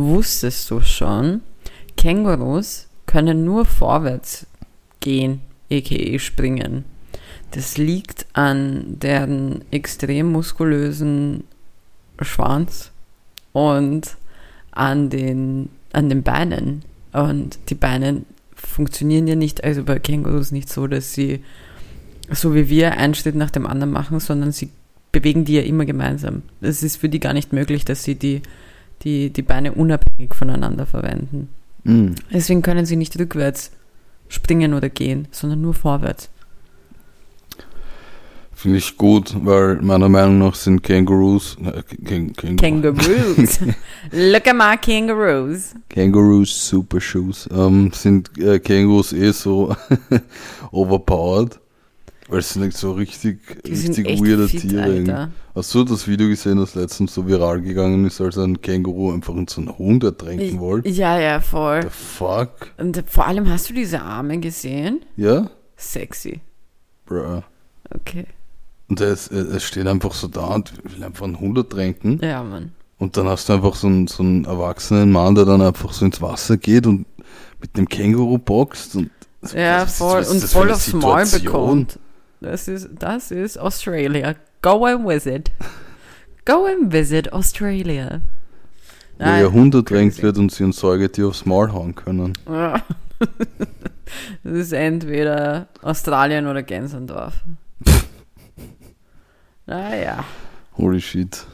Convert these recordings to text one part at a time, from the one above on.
wusstest du schon, Kängurus können nur vorwärts gehen, a.k.a. springen. Das liegt an deren extrem muskulösen Schwanz und an den, an den Beinen. Und die Beine funktionieren ja nicht, also bei Kängurus nicht so, dass sie so wie wir einen Schritt nach dem anderen machen, sondern sie bewegen die ja immer gemeinsam. Es ist für die gar nicht möglich, dass sie die, die, die Beine unabhängig voneinander verwenden. Mhm. Deswegen können sie nicht rückwärts springen oder gehen, sondern nur vorwärts. Finde ich gut, weil meiner Meinung nach sind Kängurus, äh, Käng, Käng, Kangaroos. Look at my kangaroos. Kängurus Super Shoes, ähm, sind äh, Kängurus eh so overpowered, weil es sind so richtig, Die richtig weirde fit, Tiere. Hast du das Video gesehen, das letztens so viral gegangen ist, als ein Känguru einfach in so einen Hund ertränken wollte? Ja, ja, voll. The fuck? Und vor allem hast du diese Arme gesehen? Ja? Sexy. Bruh. Okay. Und er, er steht einfach so da und will einfach einen Hund ertränken. Ja, Mann. Und dann hast du einfach so einen, so einen erwachsenen Mann, der dann einfach so ins Wasser geht und mit dem Känguru boxt. Und Ja, was ist- voll. Und das voll aufs Maul bekommt. Das ist, das ist Australia. Go and visit. Go and visit Australia. Wo ihr Hund ertränkt crazy. wird und sie ein Säugetier aufs Maul hauen können. Ja. Das ist entweder Australien oder Gänsendorf. Naja, Holy shit.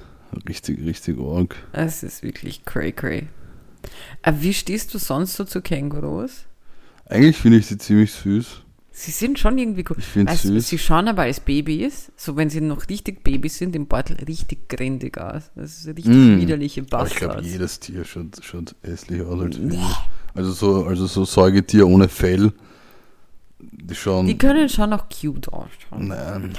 Richtig, richtig arg. es ist wirklich cray cray. Aber wie stehst du sonst so zu Kängurus? Eigentlich finde ich sie ziemlich süß. Sie sind schon irgendwie cool. Ich finde du, süß. Sie schauen aber als Babys, so wenn sie noch richtig Babys sind, im Beutel richtig grindig aus. Das ist richtig Mm. widerliche Aber ich glaube, Bastards. jedes Tier schaut, schaut hässlich aus als Babys. Also so, also so Säugetier ohne Fell. Die schauen. Die können schon auch cute ausschauen. nein.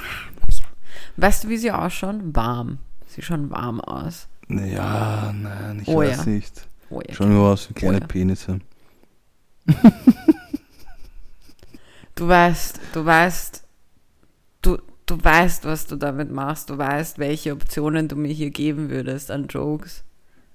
Weißt du, wie sie ausschauen? Warm. Sie schauen warm aus. Ja, nein, ich Oh weiß ja. nicht. Oh ja. Schauen nur aus wie kleine ja. Penisse. Du weißt, du weißt, du, du weißt, was du damit machst. Du weißt, welche Optionen du mir hier geben würdest an Jokes.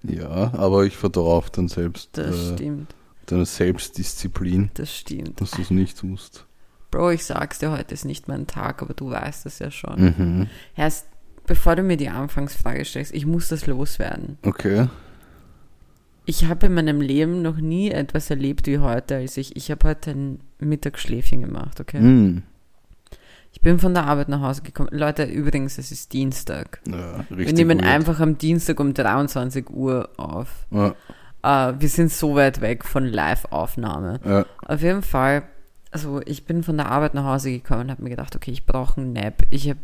Ja, aber ich vertraue auf dein Selbst, Das äh, stimmt. deine Selbstdisziplin, Das stimmt. dass du es nicht tust. Bro, ich sag's dir, heute ist nicht mein Tag, aber du weißt es ja schon. Mhm. Erst bevor du mir die Anfangsfrage stellst, ich muss das loswerden. Okay. Ich habe in meinem Leben noch nie etwas erlebt wie heute, als ich, ich habe heute ein Mittagsschläfchen gemacht, okay? Mhm. Ich bin von der Arbeit nach Hause gekommen. Leute, übrigens, es ist Dienstag. Ja, Wir nehmen weird. einfach am Dienstag um 23 Uhr auf. Ja, Äh, wir sind so weit weg von Live-Aufnahme. ja. Auf jeden Fall, also ich bin von der Arbeit nach Hause gekommen und habe mir gedacht, okay, ich brauche einen Nap. Ich habe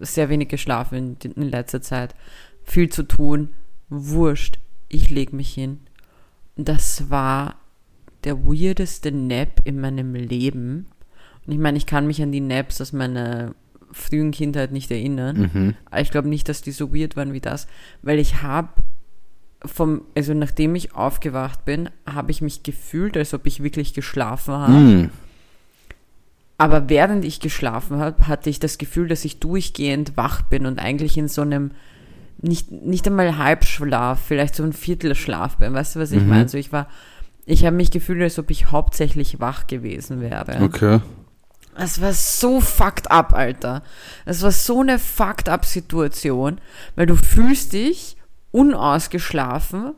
sehr wenig geschlafen in, in letzter Zeit. Viel zu tun. Wurscht. Ich lege mich hin. Das war der weirdeste Nap in meinem Leben. Und ich meine, ich kann mich an die Naps aus meiner frühen Kindheit nicht erinnern. Mhm. Aber ich glaube nicht, dass die so weird waren wie das, weil ich habe vom, also nachdem ich aufgewacht bin, habe ich mich gefühlt, als ob ich wirklich geschlafen habe. Mhm. Aber während ich geschlafen habe, hatte ich das Gefühl, dass ich durchgehend wach bin und eigentlich in so einem nicht, nicht einmal Halbschlaf, vielleicht so ein Viertelschlaf bin. Weißt du, was ich Mhm. meine? So ich war, ich habe mich gefühlt, als ob ich hauptsächlich wach gewesen wäre. Okay. Es war so fucked up, Alter. Es war so eine fucked up Situation, weil du fühlst dich unausgeschlafen,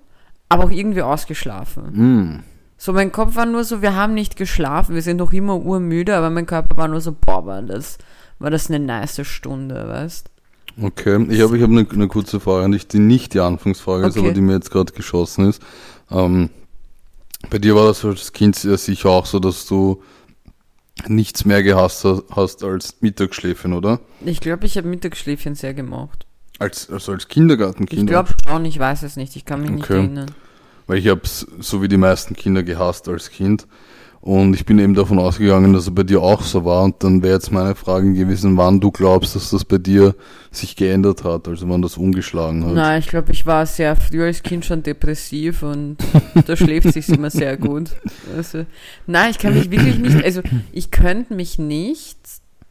aber auch irgendwie ausgeschlafen. Mhm. So, mein Kopf war nur so, wir haben nicht geschlafen, wir sind noch immer urmüde, aber mein Körper war nur so, boah, war das, war das eine nice Stunde, weißt? Okay, ich habe ich hab eine, eine kurze Frage an dich, die nicht die Anfangsfrage ist, Okay. aber die mir jetzt gerade geschossen ist. Ähm, bei dir war das als Kind sicher auch so, dass du nichts mehr gehasst ha- hast als Mittagsschläfchen, oder? Ich glaube, ich habe Mittagsschläfchen sehr gemocht. Als, also als Kindergartenkind. Ich glaube schon, ich weiß es nicht, ich kann mich nicht Okay. erinnern. Weil ich habe es so wie die meisten Kinder gehasst als Kind. Und ich bin eben davon ausgegangen, dass es bei dir auch so war. Und dann wäre jetzt meine Frage gewesen, wann du glaubst, dass das bei dir sich geändert hat, also wann das umgeschlagen hat. Nein, ich glaube, ich war sehr früh als Kind schon depressiv und da schläft sich immer sehr gut. Also, nein, ich kann mich wirklich nicht, also ich könnte mich nicht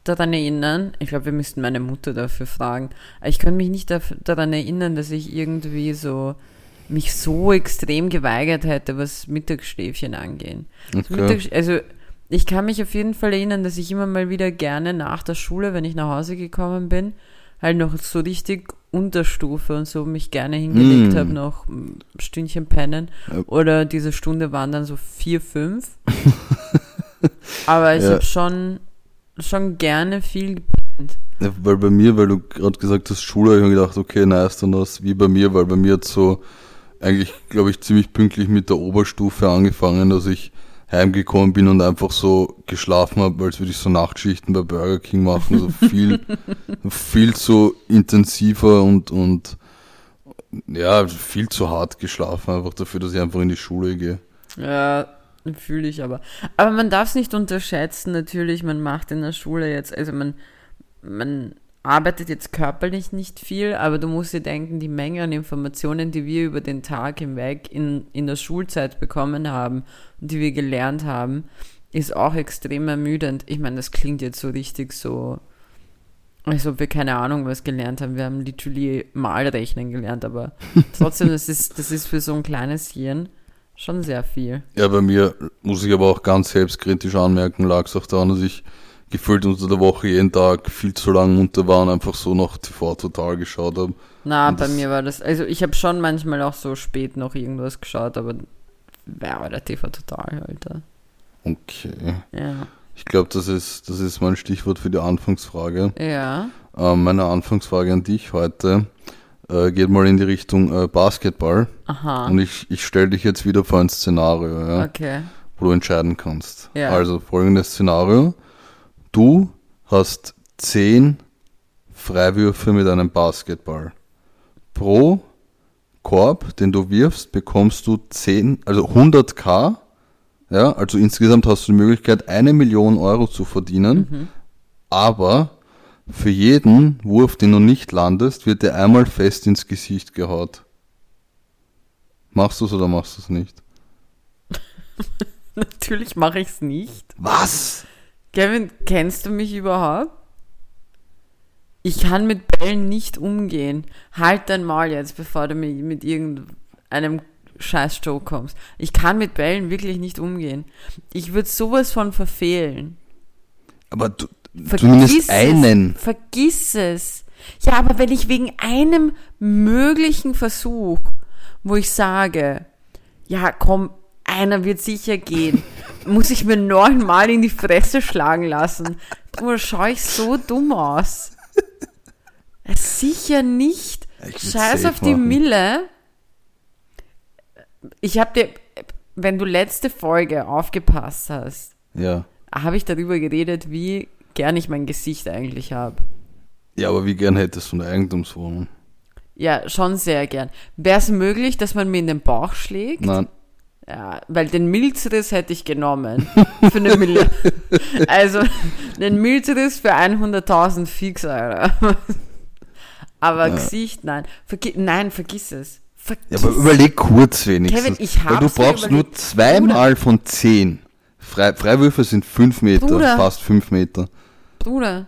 daran erinnern, ich glaube, wir müssten meine Mutter dafür fragen, ich könnte mich nicht daran erinnern, dass ich irgendwie so mich so extrem geweigert hätte, was Mittagsschläfchen angehen. Also Okay. Mittags also ich kann mich auf jeden Fall erinnern, dass ich immer mal wieder gerne nach der Schule, wenn ich nach Hause gekommen bin, halt noch so richtig Unterstufe und so mich gerne hingelegt Mm. habe, noch ein Stündchen pennen. Ja. Oder diese Stunde waren dann so vier, fünf. Aber ich Ja. habe schon, schon gerne viel gepennt. Ja, weil bei mir, weil du gerade gesagt hast, Schule, habe ich mir gedacht, okay, nice, dann das wie bei mir, weil bei mir hat so eigentlich, glaube ich, ziemlich pünktlich mit der Oberstufe angefangen, dass ich heimgekommen bin und einfach so geschlafen habe, als würde ich so Nachtschichten bei Burger King machen, so viel, viel zu intensiver und, und ja, viel zu hart geschlafen, einfach dafür, dass ich einfach in die Schule gehe. Ja, fühle ich aber. Aber man darf es nicht unterschätzen, natürlich, man macht in der Schule jetzt, also man, man arbeitet jetzt körperlich nicht viel, aber du musst dir denken, die Menge an Informationen, die wir über den Tag hinweg in, in der Schulzeit bekommen haben und die wir gelernt haben, ist auch extrem ermüdend. Ich meine, das klingt jetzt so richtig so, als ob wir keine Ahnung was gelernt haben. Wir haben literally Malrechnen gelernt, aber trotzdem, das ist, das ist für so ein kleines Hirn schon sehr viel. Ja, bei mir muss ich aber auch ganz selbstkritisch anmerken, lag es auch daran, dass ich gefühlt unter der Woche jeden Tag viel zu lang unter war und einfach so noch TV total geschaut habe. Na, Und bei mir war das, also ich habe schon manchmal auch so spät noch irgendwas geschaut, aber wer war der TV total, Alter? Okay. Ja. Ich glaube, das ist, das ist mein Stichwort für die Anfangsfrage. Ja. Ähm, meine Anfangsfrage an dich heute äh, geht mal in die Richtung äh, Basketball. Aha. Und ich, ich stelle dich jetzt wieder vor ein Szenario, ja, Okay. wo du entscheiden kannst. Ja. Also folgendes Szenario. Du hast 10 Freiwürfe mit einem Basketball. Pro Korb, den du wirfst, bekommst du 10, also 100k. Ja, also insgesamt hast du die Möglichkeit, eine Million Euro zu verdienen. Mhm. Aber für jeden Wurf, den du nicht landest, wird dir einmal fest ins Gesicht gehaut. Machst du es oder machst du es nicht? Natürlich mache ich es nicht. Was? Kevin, kennst du mich überhaupt? Ich kann mit Bällen nicht umgehen. Halt dein Maul jetzt, bevor du mir mit irgendeinem Scheiß-Show kommst. Ich kann mit Bällen wirklich nicht umgehen. Ich würde sowas von verfehlen. Aber du, Vergiss zumindest einen. Es. Vergiss es. Ja, aber wenn ich wegen einem möglichen Versuch, wo ich sage, ja, komm, einer wird sicher gehen, muss ich mir neunmal in die Fresse schlagen lassen. Du schau ich so dumm aus. Sicher nicht. Scheiß auf die machen. Mille. Ich habe dir, wenn du letzte Folge aufgepasst hast, Ja. habe ich darüber geredet, wie gern ich mein Gesicht eigentlich habe. Ja, aber wie gern hättest du eine Eigentumswohnung? Ja, schon sehr gern. Wäre es möglich, dass man mir in den Bauch schlägt? Nein. Ja, weil den Milzriss hätte ich genommen. Für eine Million. Also, den Milzriss für 100.000 fix, Alter. Aber Ja. Gesicht, nein. Vergi nein, vergiss es. Vergiss Ja, aber überleg kurz wenigstens. Kevin, ich Weil du hab's brauchst nur zweimal von zehn. Frei, Freiwürfe sind fünf Meter, Bruder. fast fünf Meter. Bruder,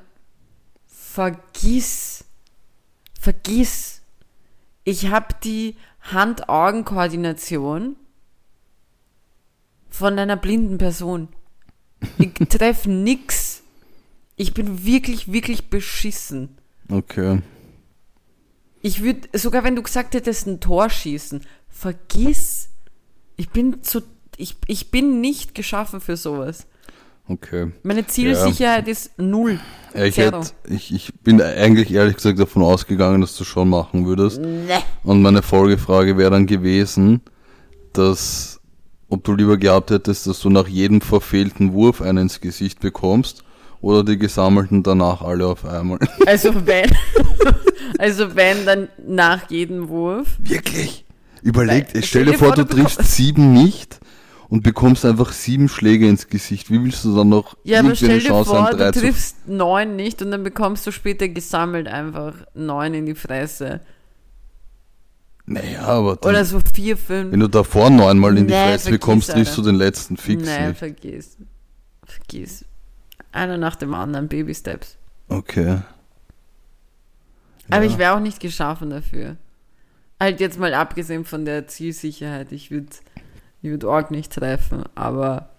vergiss. Vergiss. Ich habe die Hand-Augen-Koordination von einer blinden Person. Ich treffe nix. Ich bin wirklich, wirklich beschissen. Okay. Ich würde, sogar wenn du gesagt hättest, ein Tor schießen, vergiss. Ich bin zu, ich, ich bin nicht geschaffen für sowas. Okay. Meine Zielsicherheit ist null. Ja, ich, hätte, ich, ich bin eigentlich ehrlich gesagt davon ausgegangen, dass du schon machen würdest. Ne. Und meine Folgefrage wäre dann gewesen, dass ob du lieber gehabt hättest, dass du nach jedem verfehlten Wurf einen ins Gesicht bekommst oder die gesammelten danach alle auf einmal. Also wenn, also wenn dann nach jedem Wurf. Wirklich? Überleg, Weil- stell dir vor, du triffst sieben nicht und bekommst einfach sieben Schläge ins Gesicht. Wie willst du dann noch Ja, aber stell dir Chance vor, du triffst neun nicht und dann bekommst du später gesammelt einfach neun in die Fresse. Naja, aber dann, Oder so vier, fünf. wenn du davor neunmal in die Nee, Fresse bekommst, triffst du den letzten fix Nein, nicht. vergiss. Vergiss. Einer nach dem anderen, Baby Steps. Okay. Aber Ja. ich wäre auch nicht geschaffen dafür. Halt jetzt mal abgesehen von der Zielsicherheit, ich würde ich würd Org nicht treffen, aber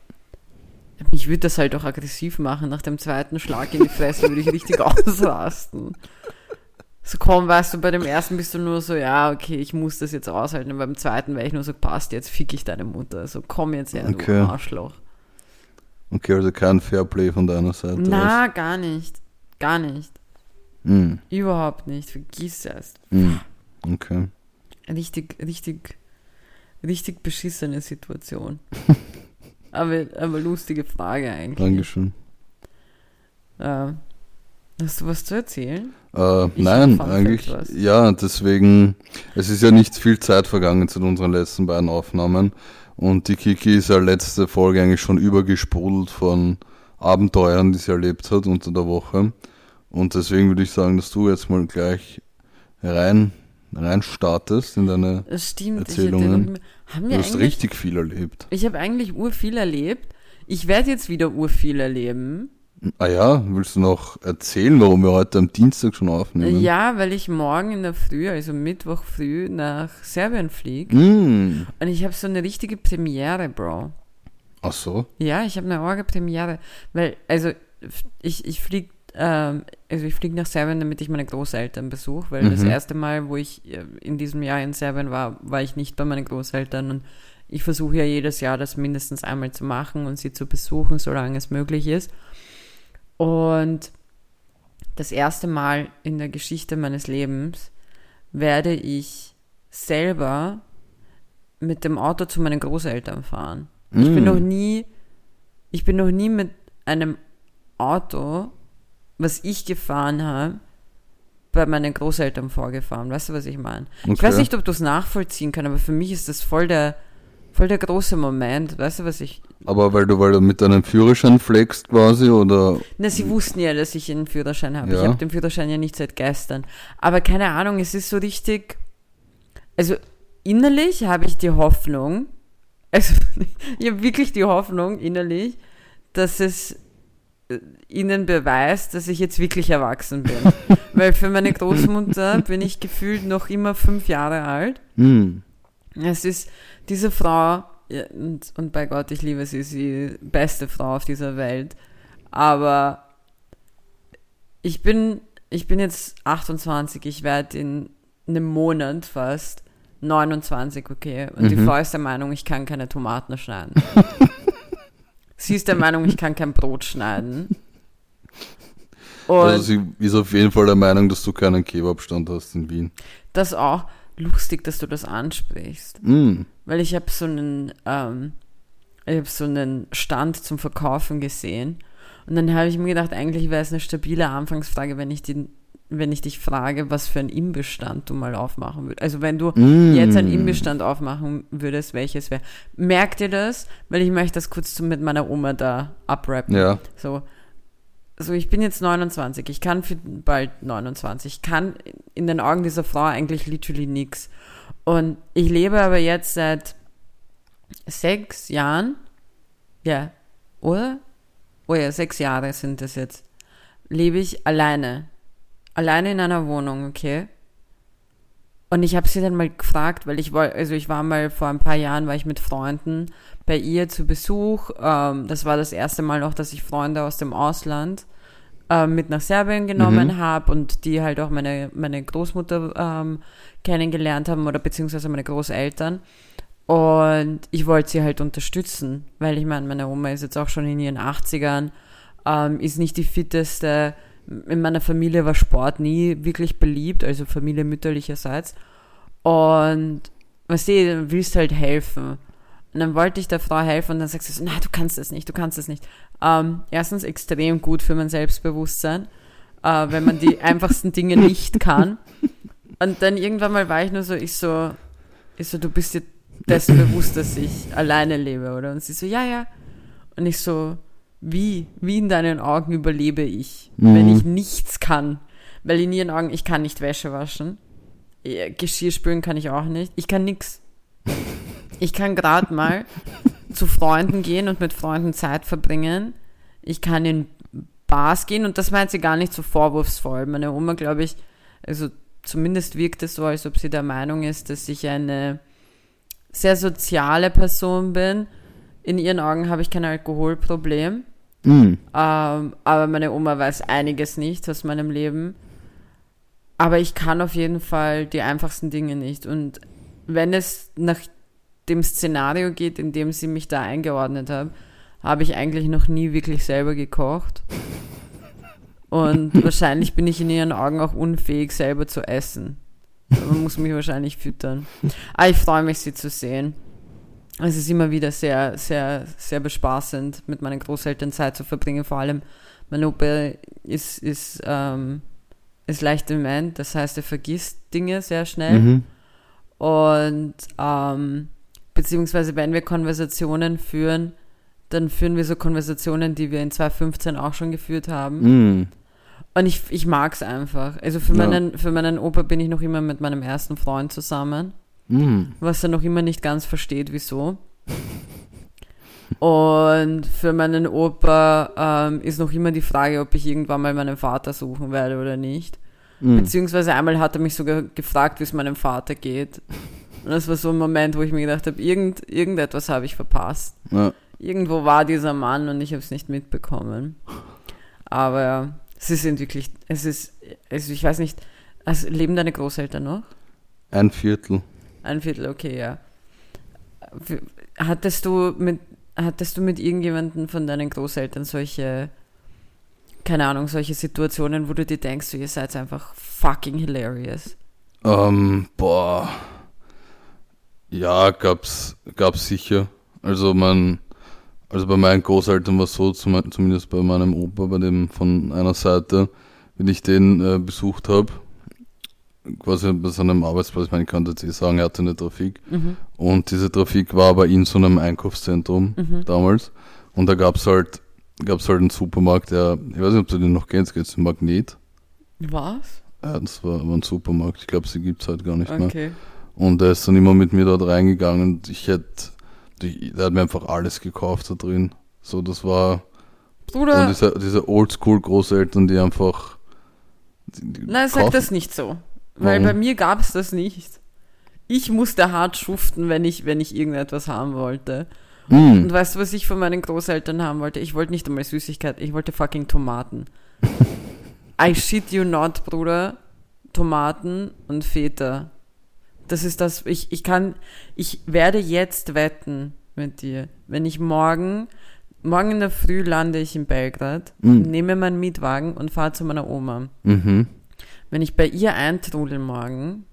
mich würde das halt auch aggressiv machen. Nach dem zweiten Schlag in die Fresse würde ich richtig ausrasten. So komm, weißt du, bei dem ersten bist du nur so, ja, okay, ich muss das jetzt aushalten. Und beim zweiten wäre ich nur so, passt, jetzt fick ich deine Mutter. So komm jetzt her, Okay. du Arschloch. Okay, also kein Fairplay von deiner Seite. Na, gar nicht. Gar nicht. Mm, Überhaupt nicht. Vergiss es. mm, okay. Richtig, richtig, richtig beschissene Situation. aber, aber lustige Frage eigentlich. Dankeschön. Äh, hast du was zu erzählen? Äh, nein, eigentlich, ja, deswegen, es ist ja nicht viel Zeit vergangen zu unseren letzten beiden Aufnahmen und die Kiki ist ja letzte Folge eigentlich schon übergesprudelt von Abenteuern, die sie erlebt hat unter der Woche und deswegen würde ich sagen, dass du jetzt mal gleich rein, rein startest in deine, Das stimmt. Erzählungen. Ich haben du hast richtig viel erlebt. ich habe eigentlich urviel erlebt. Ich werde jetzt wieder urviel erleben. Ah ja, willst du noch erzählen, warum wir heute am Dienstag schon aufnehmen? Ja, weil ich morgen in der Früh, also Mittwoch früh, nach Serbien fliege. Mm, Und ich habe so eine richtige Premiere, Bro. ach so. Ja, ich habe eine orge Premiere, weil also ich ich flieg ähm, also ich fliege nach Serbien, damit ich meine Großeltern besuche, weil das Mhm. erste Mal, wo ich äh, in diesem Jahr in Serbien war, war ich nicht bei meinen Großeltern und ich versuche ja jedes Jahr das mindestens einmal zu machen und sie zu besuchen, solange es möglich ist. Und das erste Mal in der Geschichte meines Lebens werde ich selber mit dem Auto zu meinen Großeltern fahren. Ich bin Mm. noch nie, ich bin noch nie mit einem Auto, was ich gefahren habe, bei meinen Großeltern vorgefahren. Weißt du, was ich meine? Ich Okay. weiß nicht, ob du es nachvollziehen kannst, aber für mich ist das voll der, voll der große Moment. Weißt du, was ich. Aber weil du, weil du mit deinem Führerschein flexst quasi oder Na, sie wussten ja, dass ich einen Führerschein habe. Ich Ja. habe den Führerschein ja nicht seit gestern. Aber keine Ahnung, es ist so richtig. Also innerlich habe ich die Hoffnung, also ich habe wirklich die Hoffnung innerlich, dass es äh, ihnen beweist, dass ich jetzt wirklich erwachsen bin. Weil für meine Großmutter bin ich gefühlt noch immer fünf Jahre alt. Hm. Es ist diese Frau, und, und bei Gott, ich liebe sie, sie ist die beste Frau auf dieser Welt. Aber ich bin, ich bin jetzt 28, ich werde in einem Monat fast 29, okay. Und die Mhm. Frau ist der Meinung, ich kann keine Tomaten schneiden. sie ist der Meinung, ich kann kein Brot schneiden. Und Also sie ist auf jeden Fall der Meinung, dass du keinen Kebabstand hast in Wien. das auch lustig, dass du das ansprichst. Hm. Weil ich habe so einen, ähm, ich habe so einen Stand zum Verkaufen gesehen. Und dann habe ich mir gedacht, eigentlich wäre es eine stabile Anfangsfrage, wenn ich, die, wenn ich dich frage, was für einen Imbissstand du mal aufmachen würdest. Also wenn du Mm. jetzt einen Imbissstand aufmachen würdest, welches wäre. Merkt ihr das? Weil ich möchte das kurz mit meiner Oma da abrappen. Ja. So, so, ich bin jetzt 29, ich kann für bald 29, ich kann in den Augen dieser Frau eigentlich literally nix. Und ich lebe aber jetzt seit sechs Jahren, ja, oder? Oh ja, sechs Jahre sind das jetzt, lebe ich alleine. Alleine in einer Wohnung, okay? Und ich habe sie dann mal gefragt, weil ich wollte, also ich war mal vor ein paar Jahren, war ich mit Freunden bei ihr zu Besuch. Ähm, das war das erste Mal noch, dass ich Freunde aus dem Ausland ähm, mit nach Serbien genommen Mhm. habe und die halt auch meine, meine Großmutter ähm, kennengelernt haben oder beziehungsweise meine Großeltern. Und ich wollte sie halt unterstützen, weil ich meine, meine Oma ist jetzt auch schon in ihren 80ern, ähm, ist nicht die fitteste. In meiner Familie war Sport nie wirklich beliebt, also Familie mütterlicherseits. Und was du, du willst halt helfen. Und dann wollte ich der Frau helfen und dann sagt sie so, nein, du kannst das nicht, du kannst das nicht. Ähm, erstens extrem gut für mein Selbstbewusstsein, äh, wenn man die einfachsten Dinge nicht kann. Und dann irgendwann mal war ich nur so, ich so, ich so, du bist dir dessen bewusst, dass ich alleine lebe, oder? Und sie so, ja, ja. Und ich so, wie, wie in deinen Augen überlebe ich, wenn Mhm. ich nichts kann? Weil in ihren Augen, ich kann nicht Wäsche waschen. Ja, Geschirr spülen kann ich auch nicht. Ich kann nix. Ich kann gerade mal zu Freunden gehen und mit Freunden Zeit verbringen. Ich kann in Bars gehen und das meint sie gar nicht so vorwurfsvoll. Meine Oma, glaube ich, also zumindest wirkt es so, als ob sie der Meinung ist, dass ich eine sehr soziale Person bin. In ihren Augen habe ich kein Alkoholproblem. Mhm. Ähm, aber meine Oma weiß einiges nicht aus meinem Leben. Aber ich kann auf jeden Fall die einfachsten Dinge nicht. Und wenn es nach dem Szenario geht, in dem sie mich da eingeordnet hat, habe ich eigentlich noch nie wirklich selber gekocht. Und wahrscheinlich bin ich in ihren Augen auch unfähig, selber zu essen. Man muss mich wahrscheinlich füttern. Aber ich freue mich, sie zu sehen. Es ist immer wieder sehr, sehr, sehr bespaßend, mit meinen Großeltern Zeit zu verbringen. Vor allem, mein Opa ist, ist, ähm, ist leicht dement, das heißt, er vergisst Dinge sehr schnell. Mhm. Und ähm, beziehungsweise wenn wir Konversationen führen, dann führen wir so Konversationen, die wir in 2015 auch schon geführt haben. Mhm. Und ich, ich mag es einfach. Also für, Ja. meinen, für meinen Opa bin ich noch immer mit meinem ersten Freund zusammen, Mhm. was er noch immer nicht ganz versteht, wieso. Und für meinen Opa ähm, ist noch immer die Frage, ob ich irgendwann mal meinen Vater suchen werde oder nicht. Mhm. Beziehungsweise einmal hat er mich sogar gefragt, wie es meinem Vater geht. Und das war so ein Moment, wo ich mir gedacht habe, irgend, irgendetwas habe ich verpasst. Ja. Irgendwo war dieser Mann und ich habe es nicht mitbekommen. Aber sie sind wirklich, es ist, also ich weiß nicht, also leben deine Großeltern noch? Ein Viertel. Ein Viertel, okay, ja. Hattest du mit, hattest du mit irgendjemandem von deinen Großeltern solche, keine Ahnung, solche Situationen, wo du dir denkst, ihr seid einfach fucking hilarious? Ähm, boah. Ja, gab's, gab's sicher. Also mein, also bei meinen Großeltern war es so, zum, zumindest bei meinem Opa, bei dem von einer Seite, wenn ich den äh, besucht habe, quasi bei seinem Arbeitsplatz, ich meine, ich kann jetzt eh sagen, er hatte eine Trafik. Mhm. Und diese Trafik war aber in so einem Einkaufszentrum Mhm. damals. Und da gab's halt, gab's halt einen Supermarkt, der, ich weiß nicht, ob du den noch kennst, geht's um Magnet? Was? Ja, das war, war ein Supermarkt. Ich glaube, sie gibt's halt gar nicht mehr. Okay. Und er ist dann immer mit mir dort reingegangen und ich hätte, der hat mir einfach alles gekauft da drin. So, das war, und Bruder, diese, diese Oldschool-Großeltern, die einfach, die, die nein, sag das nicht so. Weil Warum? bei mir gab es das nicht. Ich musste hart schuften, wenn ich, wenn ich irgendetwas haben wollte. Mm, Und weißt du, was ich von meinen Großeltern haben wollte? Ich wollte nicht einmal Süßigkeit, ich wollte fucking Tomaten. I shit you not, Bruder. Tomaten und Feta. Das ist das, ich, ich kann, ich werde jetzt wetten mit dir. Wenn ich morgen, morgen in der Früh lande ich in Belgrad, Mm. nehme meinen Mietwagen und fahre zu meiner Oma. mhm. Wenn ich bei ihr eintrudel morgen,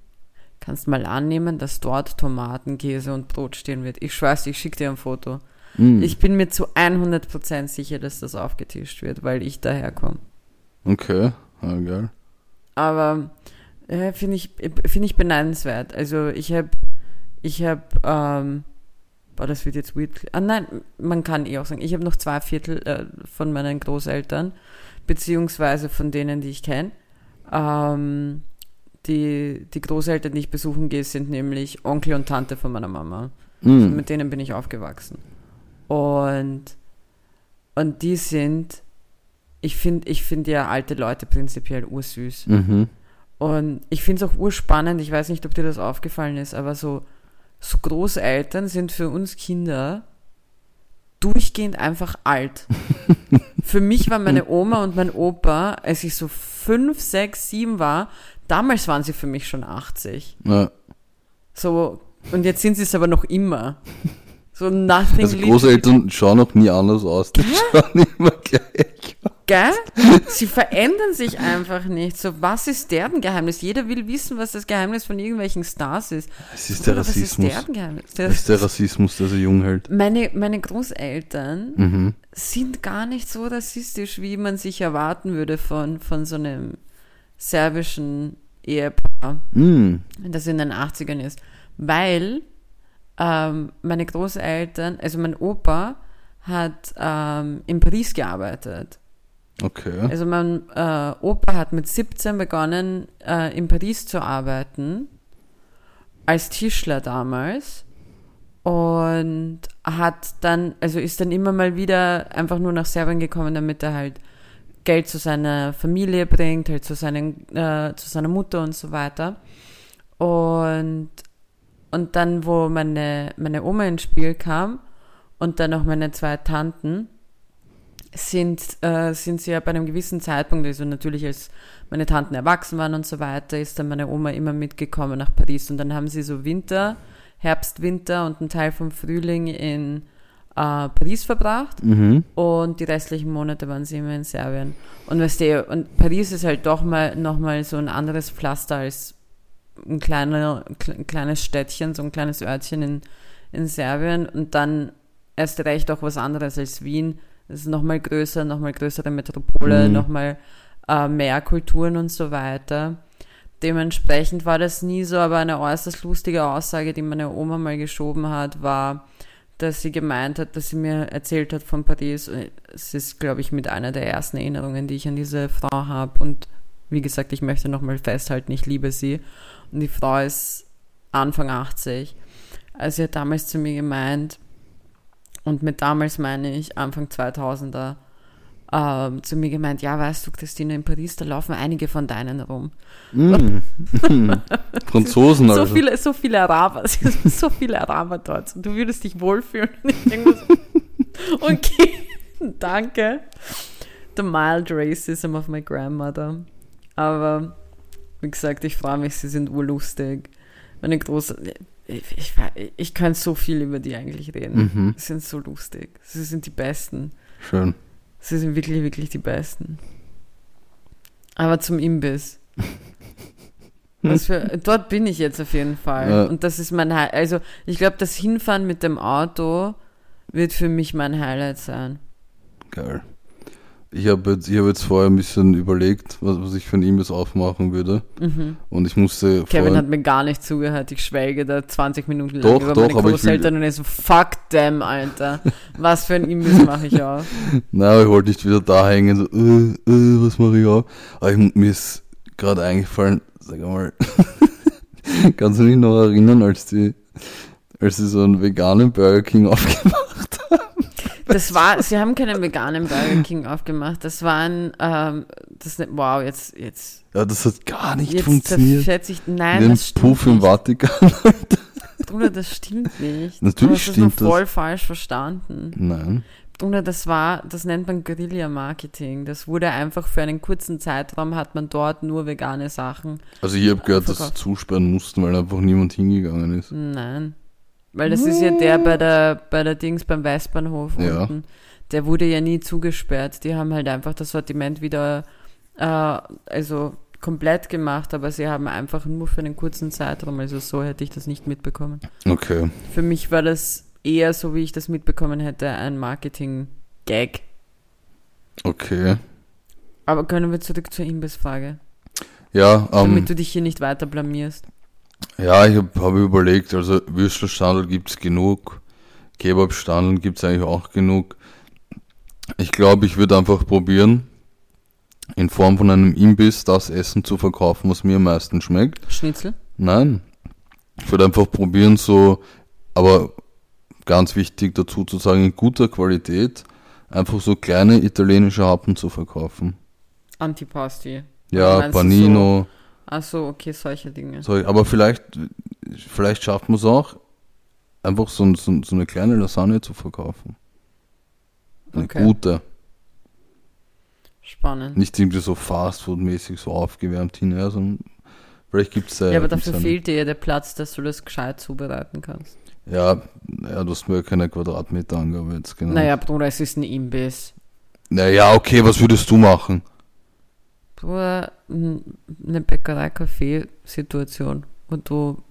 kannst mal annehmen, dass dort Tomaten, Käse und Brot stehen wird. Ich schwör's, ich schicke dir ein Foto. Mm, Ich bin mir zu 100% sicher, dass das aufgetischt wird, weil ich daherkomme. okay, ah, geil. Aber äh, finde ich, finde ich beneidenswert. Also ich habe, ich habe, ähm, boah, das wird jetzt weird. Ah nein, man kann eh auch sagen, ich habe noch zwei Viertel äh, von meinen Großeltern, beziehungsweise von denen, die ich kenne. Ähm, die, die Großeltern, die ich besuchen gehe, sind nämlich Onkel und Tante von meiner Mama. Mm, Mit denen bin ich aufgewachsen. Und, und die sind, ich finde ich find ja alte Leute prinzipiell ursüß. mhm. Und ich finde es auch urspannend, ich weiß nicht, ob dir das aufgefallen ist, aber so, so Großeltern sind für uns Kinder durchgehend einfach alt. für mich war meine Oma und mein Opa, als ich so fünf, sechs, sieben war, damals waren sie für mich schon 80. Ja. So, und jetzt sind sie es aber noch immer. So nothing Also Großeltern schauen auch nie anders aus, die schauen immer gleich. Gell? Sie verändern sich einfach nicht. So, was ist deren Geheimnis? Jeder will wissen, was das Geheimnis von irgendwelchen Stars ist. Es ist der Bruder, was ist Rassismus. deren Geheimnis? Es Das ist der Rassismus, der sie jung hält. meine, meine Großeltern Mhm. sind gar nicht so rassistisch, wie man sich erwarten würde von, von so einem serbischen Ehepaar, Mm, das in den 80ern ist. Weil ähm, meine Großeltern, also mein Opa hat ähm, in Paris gearbeitet. Okay. Also mein äh, Opa hat mit 17 begonnen, äh, in Paris zu arbeiten, als Tischler damals. Und hat dann, also ist dann immer mal wieder einfach nur nach Serbien gekommen, damit er halt Geld zu seiner Familie bringt, halt zu, seinen, äh, zu seiner Mutter und so weiter. Und, und dann, wo meine, meine Oma ins Spiel kam und dann auch meine zwei Tanten, sind, äh, sind sie ja bei einem gewissen Zeitpunkt, also natürlich als meine Tanten erwachsen waren und so weiter, ist dann meine Oma immer mitgekommen nach Paris und dann haben sie so Winter, Herbst, Winter und einen Teil vom Frühling in äh, Paris verbracht Mhm. und die restlichen Monate waren sie immer in Serbien. Und weißt du, und Paris ist halt doch mal nochmal so ein anderes Pflaster als ein, kleiner, ein kleines Städtchen, so ein kleines Örtchen in, in Serbien und dann erst recht auch was anderes als Wien. Es ist nochmal größer, nochmal größere Metropole, Mhm. nochmal äh, mehr Kulturen und so weiter. Dementsprechend war das nie so, aber eine äußerst lustige Aussage, die meine Oma mal geschoben hat, war, dass sie gemeint hat, dass sie mir erzählt hat von Paris. Es ist, glaube ich, mit einer der ersten Erinnerungen, die ich an diese Frau habe. Und wie gesagt, ich möchte nochmal festhalten, ich liebe sie. Und die Frau ist Anfang 80. Also sie hat damals zu mir gemeint, und mit damals meine ich Anfang 2000er, ähm, zu mir gemeint, ja, weißt du, Christine, in Paris, da laufen einige von deinen rum. Mhm. Franzosen So also. viele, so viele Araber, so viele Araber dort. Und du würdest dich wohlfühlen. Und ich denke mir so, okay, danke. The mild racism of my grandmother. Aber wie gesagt, ich freue mich, sie sind urlustig. Meine große, ich, ich, ich kann so viel über die eigentlich reden. Mhm. Sie sind so lustig. Sie sind die Besten. Schön. Sie sind wirklich, wirklich die Besten. Aber zum Imbiss. Was für, dort bin ich jetzt auf jeden Fall. Ja. Und das ist mein Highlight. Also, ich glaube, das Hinfahren mit dem Auto wird für mich mein Highlight sein. Geil. Ich habe jetzt, ich hab jetzt vorher ein bisschen überlegt, was, was ich von ihm jetzt aufmachen würde. Mhm. Und ich musste Kevin hat mir gar nicht zugehört. Ich schwelge da 20 Minuten lang Doch, über doch, meine Großeltern und er so, fuck them, Alter. Was für ein Imbiss mache ich auf? na, ich wollte nicht wieder da hängen, so, äh, äh, was mache ich auf? Aber ich, mir ist gerade eingefallen, sag mal, kannst du dich noch erinnern, als die, als sie so einen veganen Burger King aufgemacht Das war, sie haben keinen veganen Burger King aufgemacht. Das waren, ähm, das, wow, jetzt, jetzt, Ja, das hat gar nicht jetzt funktioniert. zerschätze ich, nein, das stimmt Puff im nicht. Vatikan. Bruder, das stimmt nicht. Natürlich du hast stimmt das das. nur voll falsch verstanden. Nein. Bruder, das war, das nennt man Guerilla-Marketing. Das wurde einfach für einen kurzen Zeitraum hat man dort nur vegane Sachen. Also ich habe gehört, dass sie Verkauft. zusperren mussten, weil einfach niemand hingegangen ist. Nein. Weil das ist ja der bei der, bei der Dings beim Westbahnhof Ja. unten. Der wurde ja nie zugesperrt. Die haben halt einfach das Sortiment wieder, äh, also komplett gemacht, aber sie haben einfach nur für einen kurzen Zeitraum, also so hätte ich das nicht mitbekommen. Okay. Für mich war das eher so, wie ich das mitbekommen hätte, ein Marketing-Gag. Okay. Aber können wir zurück zur Imbissfrage, Ja, ähm, damit du dich hier nicht weiter blamierst. Ja, ich habe hab überlegt, also Würstelstandel gibt's genug, Kebabstandeln gibt's eigentlich auch genug. Ich glaube, ich würde einfach probieren, in Form von einem Imbiss das Essen zu verkaufen, was mir am meisten schmeckt. Schnitzel? Nein. Ich würde einfach probieren, so, aber ganz wichtig dazu zu sagen, in guter Qualität, einfach so kleine italienische Happen zu verkaufen. Antipasti. Ja, Panino. Ach so, okay, solche Dinge. So, aber vielleicht, vielleicht schafft man es auch, einfach so, so, so eine kleine Lasagne zu verkaufen. Eine Okay. gute. Spannend. Nicht irgendwie so Fastfood-mäßig so aufgewärmt hinher, sondern vielleicht gibt es Ja, aber dafür fehlt dir ja der Platz, dass du das gescheit zubereiten kannst. Ja, ja, du hast mir keine Quadratmeterangabe jetzt genau. Naja, Bruder, es ist ein Imbiss. Naja, okay, was würdest du machen? Bruder, eine Bäckerei-Kaffee-Situation, wo du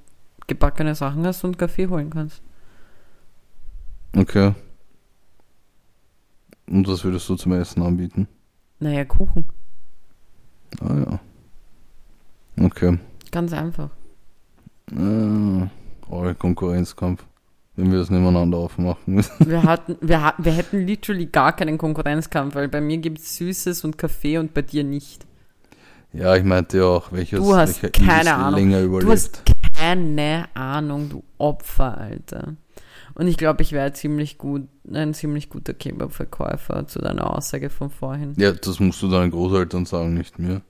gebackene Sachen hast und Kaffee holen kannst. Okay. Und was würdest du zum Essen anbieten? Naja, Kuchen. Ah ja. Okay. Ganz einfach. Äh, eure Konkurrenzkampf. Wenn wir das nebeneinander aufmachen müssen. Wir, hatten, wir, wir hätten literally gar keinen Konkurrenzkampf, weil bei mir gibt es Süßes und Kaffee und bei dir nicht. Ja, ich meinte ja auch, welches Du hast welcher keine Ahnung. länger Du überlebt. hast keine Ahnung, du Opfer, Alter. Und ich glaube, ich wäre ziemlich gut, ein ziemlich guter Kebab-Verkäufer zu deiner Aussage von vorhin. Ja, das musst du deinen Großeltern sagen, nicht mir.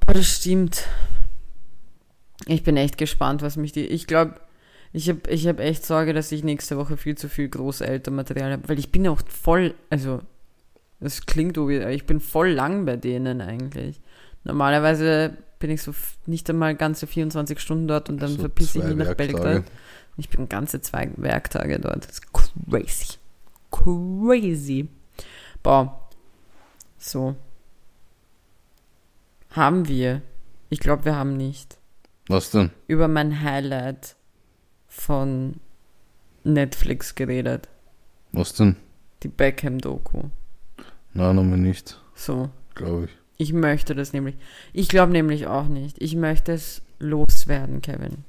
Aber das stimmt. Ich bin echt gespannt, was mich die. Ich glaube, ich habe ich hab echt Sorge, dass ich nächste Woche viel zu viel Großelternmaterial habe, weil ich bin auch voll, also das klingt wie, ich bin voll lang bei denen eigentlich. Normalerweise bin ich so nicht einmal ganze 24 Stunden dort und dann so verpisse ich mich nach Belgrad. Ich bin ganze zwei Werktage dort. Das ist crazy. Crazy. Boah. So. Haben wir. Ich glaube, wir haben nicht. Was denn? Über mein Highlight von Netflix geredet. Was denn? Die Beckham-Doku. Nein, haben wir nicht. So. Glaube ich. Ich möchte das nämlich. Ich glaube nämlich auch nicht. Ich möchte es loswerden, Kevin.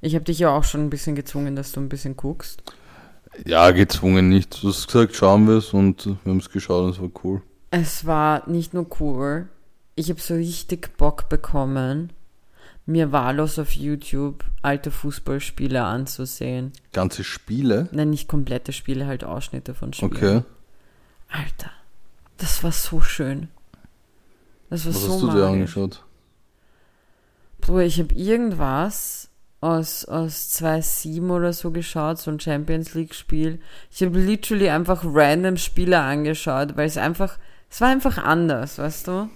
Ich habe dich ja auch schon ein bisschen gezwungen, dass du ein bisschen guckst. Ja, gezwungen nicht. Du hast gesagt, schauen wir es und wir haben es geschaut und es war cool. Es war nicht nur cool. Ich habe so richtig Bock bekommen, mir wahllos auf YouTube alte Fußballspiele anzusehen. Ganze Spiele? Nein, nicht komplette Spiele, halt Ausschnitte von Spielen. Okay. Alter, das war so schön. Das war Was so hast du dir angeschaut? Bruder, ich habe irgendwas aus, aus 2007 oder so geschaut, so ein Champions League-Spiel. Ich habe literally einfach random Spiele angeschaut, weil es einfach, es war einfach anders, weißt du?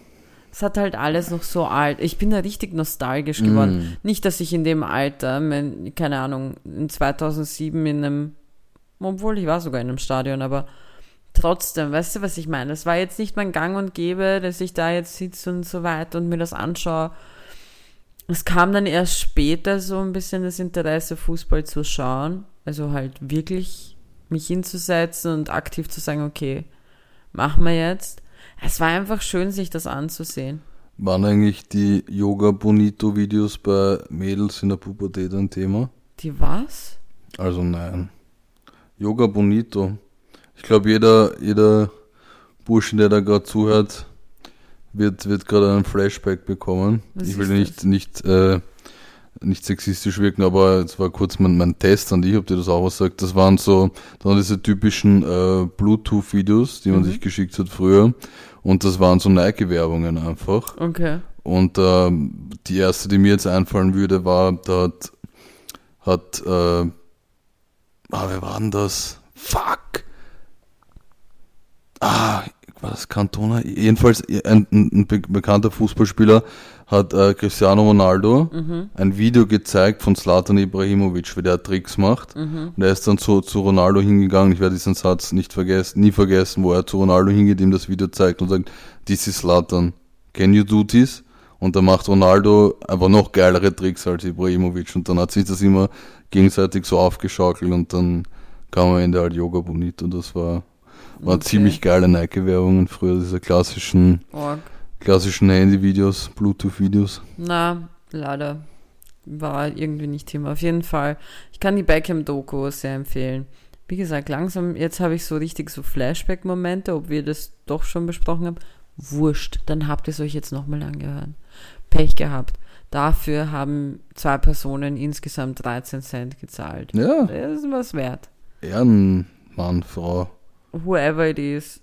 Es hat halt alles noch so alt. Ich bin da richtig nostalgisch geworden. Mm. Nicht, dass ich in dem Alter, mein, keine Ahnung, in 2007 in einem, obwohl ich war sogar in einem Stadion, aber trotzdem, weißt du, was ich meine? Es war jetzt nicht mein Gang und Gäbe, dass ich da jetzt sitze und so weiter und mir das anschaue es kam dann erst später so ein bisschen das Interesse, Fußball zu schauen. Also halt wirklich mich hinzusetzen und aktiv zu sagen, okay, machen wir jetzt. Es war einfach schön, sich das anzusehen. Waren eigentlich die Yoga Bonito Videos bei Mädels in der Pubertät ein Thema? Die was? Also nein. Yoga Bonito. Ich glaube, jeder, jeder Burschen, der da gerade zuhört, wird, wird gerade einen Flashback bekommen. Was ich will nicht, das? nicht, äh, nicht sexistisch wirken, aber es war kurz mein, mein Test an dich, ob dir das auch was sagt. Das waren so, das waren diese typischen äh, Bluetooth-Videos, die man Mhm. sich geschickt hat früher. Und das waren so Nike-Werbungen einfach. Okay. Und ähm, die erste, die mir jetzt einfallen würde, war, da hat, hat äh, ah, wer war denn das? Fuck! Ah, war das Cantona? Jedenfalls ein, ein, ein be bekannter Fußballspieler hat äh, Cristiano Ronaldo Mhm. ein Video gezeigt von Zlatan Ibrahimovic, wie der Tricks macht. Mhm. Und er ist dann zu, zu Ronaldo hingegangen, ich werde diesen Satz nicht vergessen, nie vergessen, wo er zu Ronaldo hingeht, ihm das Video zeigt und sagt, this is Zlatan, can you do this? Und da macht Ronaldo einfach noch geilere Tricks als Ibrahimovic und dann hat sich das immer gegenseitig so aufgeschaukelt und dann kam am Ende halt Yoga Bonito, das war, war Okay. ziemlich geile Nike-Werbungen früher, diese klassischen, Org. klassischen Handy-Videos, Bluetooth-Videos. Na, leider. War irgendwie nicht Thema. Auf jeden Fall. Ich kann die Beckham-Doku sehr empfehlen. Wie gesagt, langsam, jetzt habe ich so richtig so Flashback-Momente, ob wir das doch schon besprochen haben. Wurscht, dann habt ihr es euch jetzt nochmal angehört. Pech gehabt. Dafür haben zwei Personen insgesamt 13 Cent gezahlt. Ja, Das ist was wert. Ehrenmann, Frau. Whoever it is.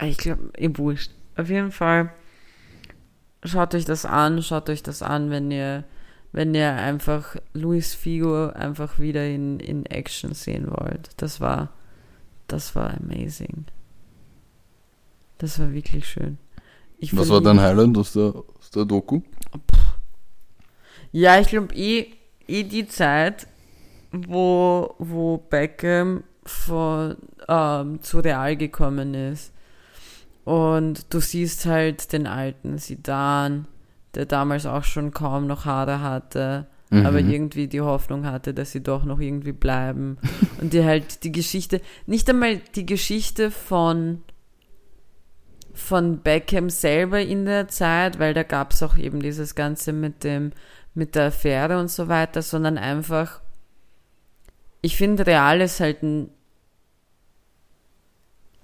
Ich glaube, ihr wurscht. Auf jeden Fall schaut euch das an, schaut euch das an, wenn ihr, wenn ihr einfach Luis Figo einfach wieder in, in Action sehen wollt. Das war, das war amazing. Das war wirklich schön. Ich Was war dein Highlight aus der, aus der Doku? Ja, ich glaube eh, eh die Zeit, wo, wo Beckham von, ähm, zu Real gekommen ist. Und du siehst halt den alten Sidan, der damals auch schon kaum noch Haare hatte, Mhm. aber irgendwie die Hoffnung hatte, dass sie doch noch irgendwie bleiben. Und die halt die Geschichte, nicht einmal die Geschichte von von Beckham selber in der Zeit, weil da gab es auch eben dieses Ganze mit dem, mit der Affäre und so weiter, sondern einfach, ich finde, Real ist halt ein,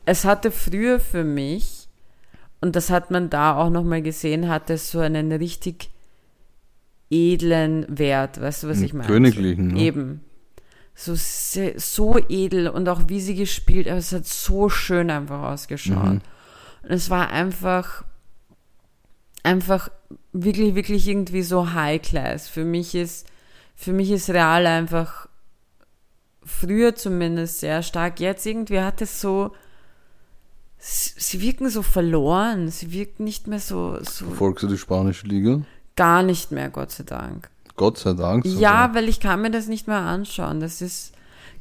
es hatte früher für mich, und das hat man da auch nochmal gesehen, hatte es so einen richtig edlen Wert, weißt du, was ich meine? königlichen, ne? Eben. so, so edel und auch wie sie gespielt, aber es hat so schön einfach ausgeschaut. Mhm. Und es war einfach, einfach wirklich, wirklich irgendwie so High Class. Für mich ist, für mich ist Real einfach früher zumindest sehr stark. Jetzt irgendwie hat es so, sie, sie wirken so verloren. Sie wirken nicht mehr so, so Verfolgst du die spanische Liga? gar nicht mehr, Gott sei Dank. Gott sei Dank. sogar. Ja, weil ich kann mir das nicht mehr anschauen. Das ist,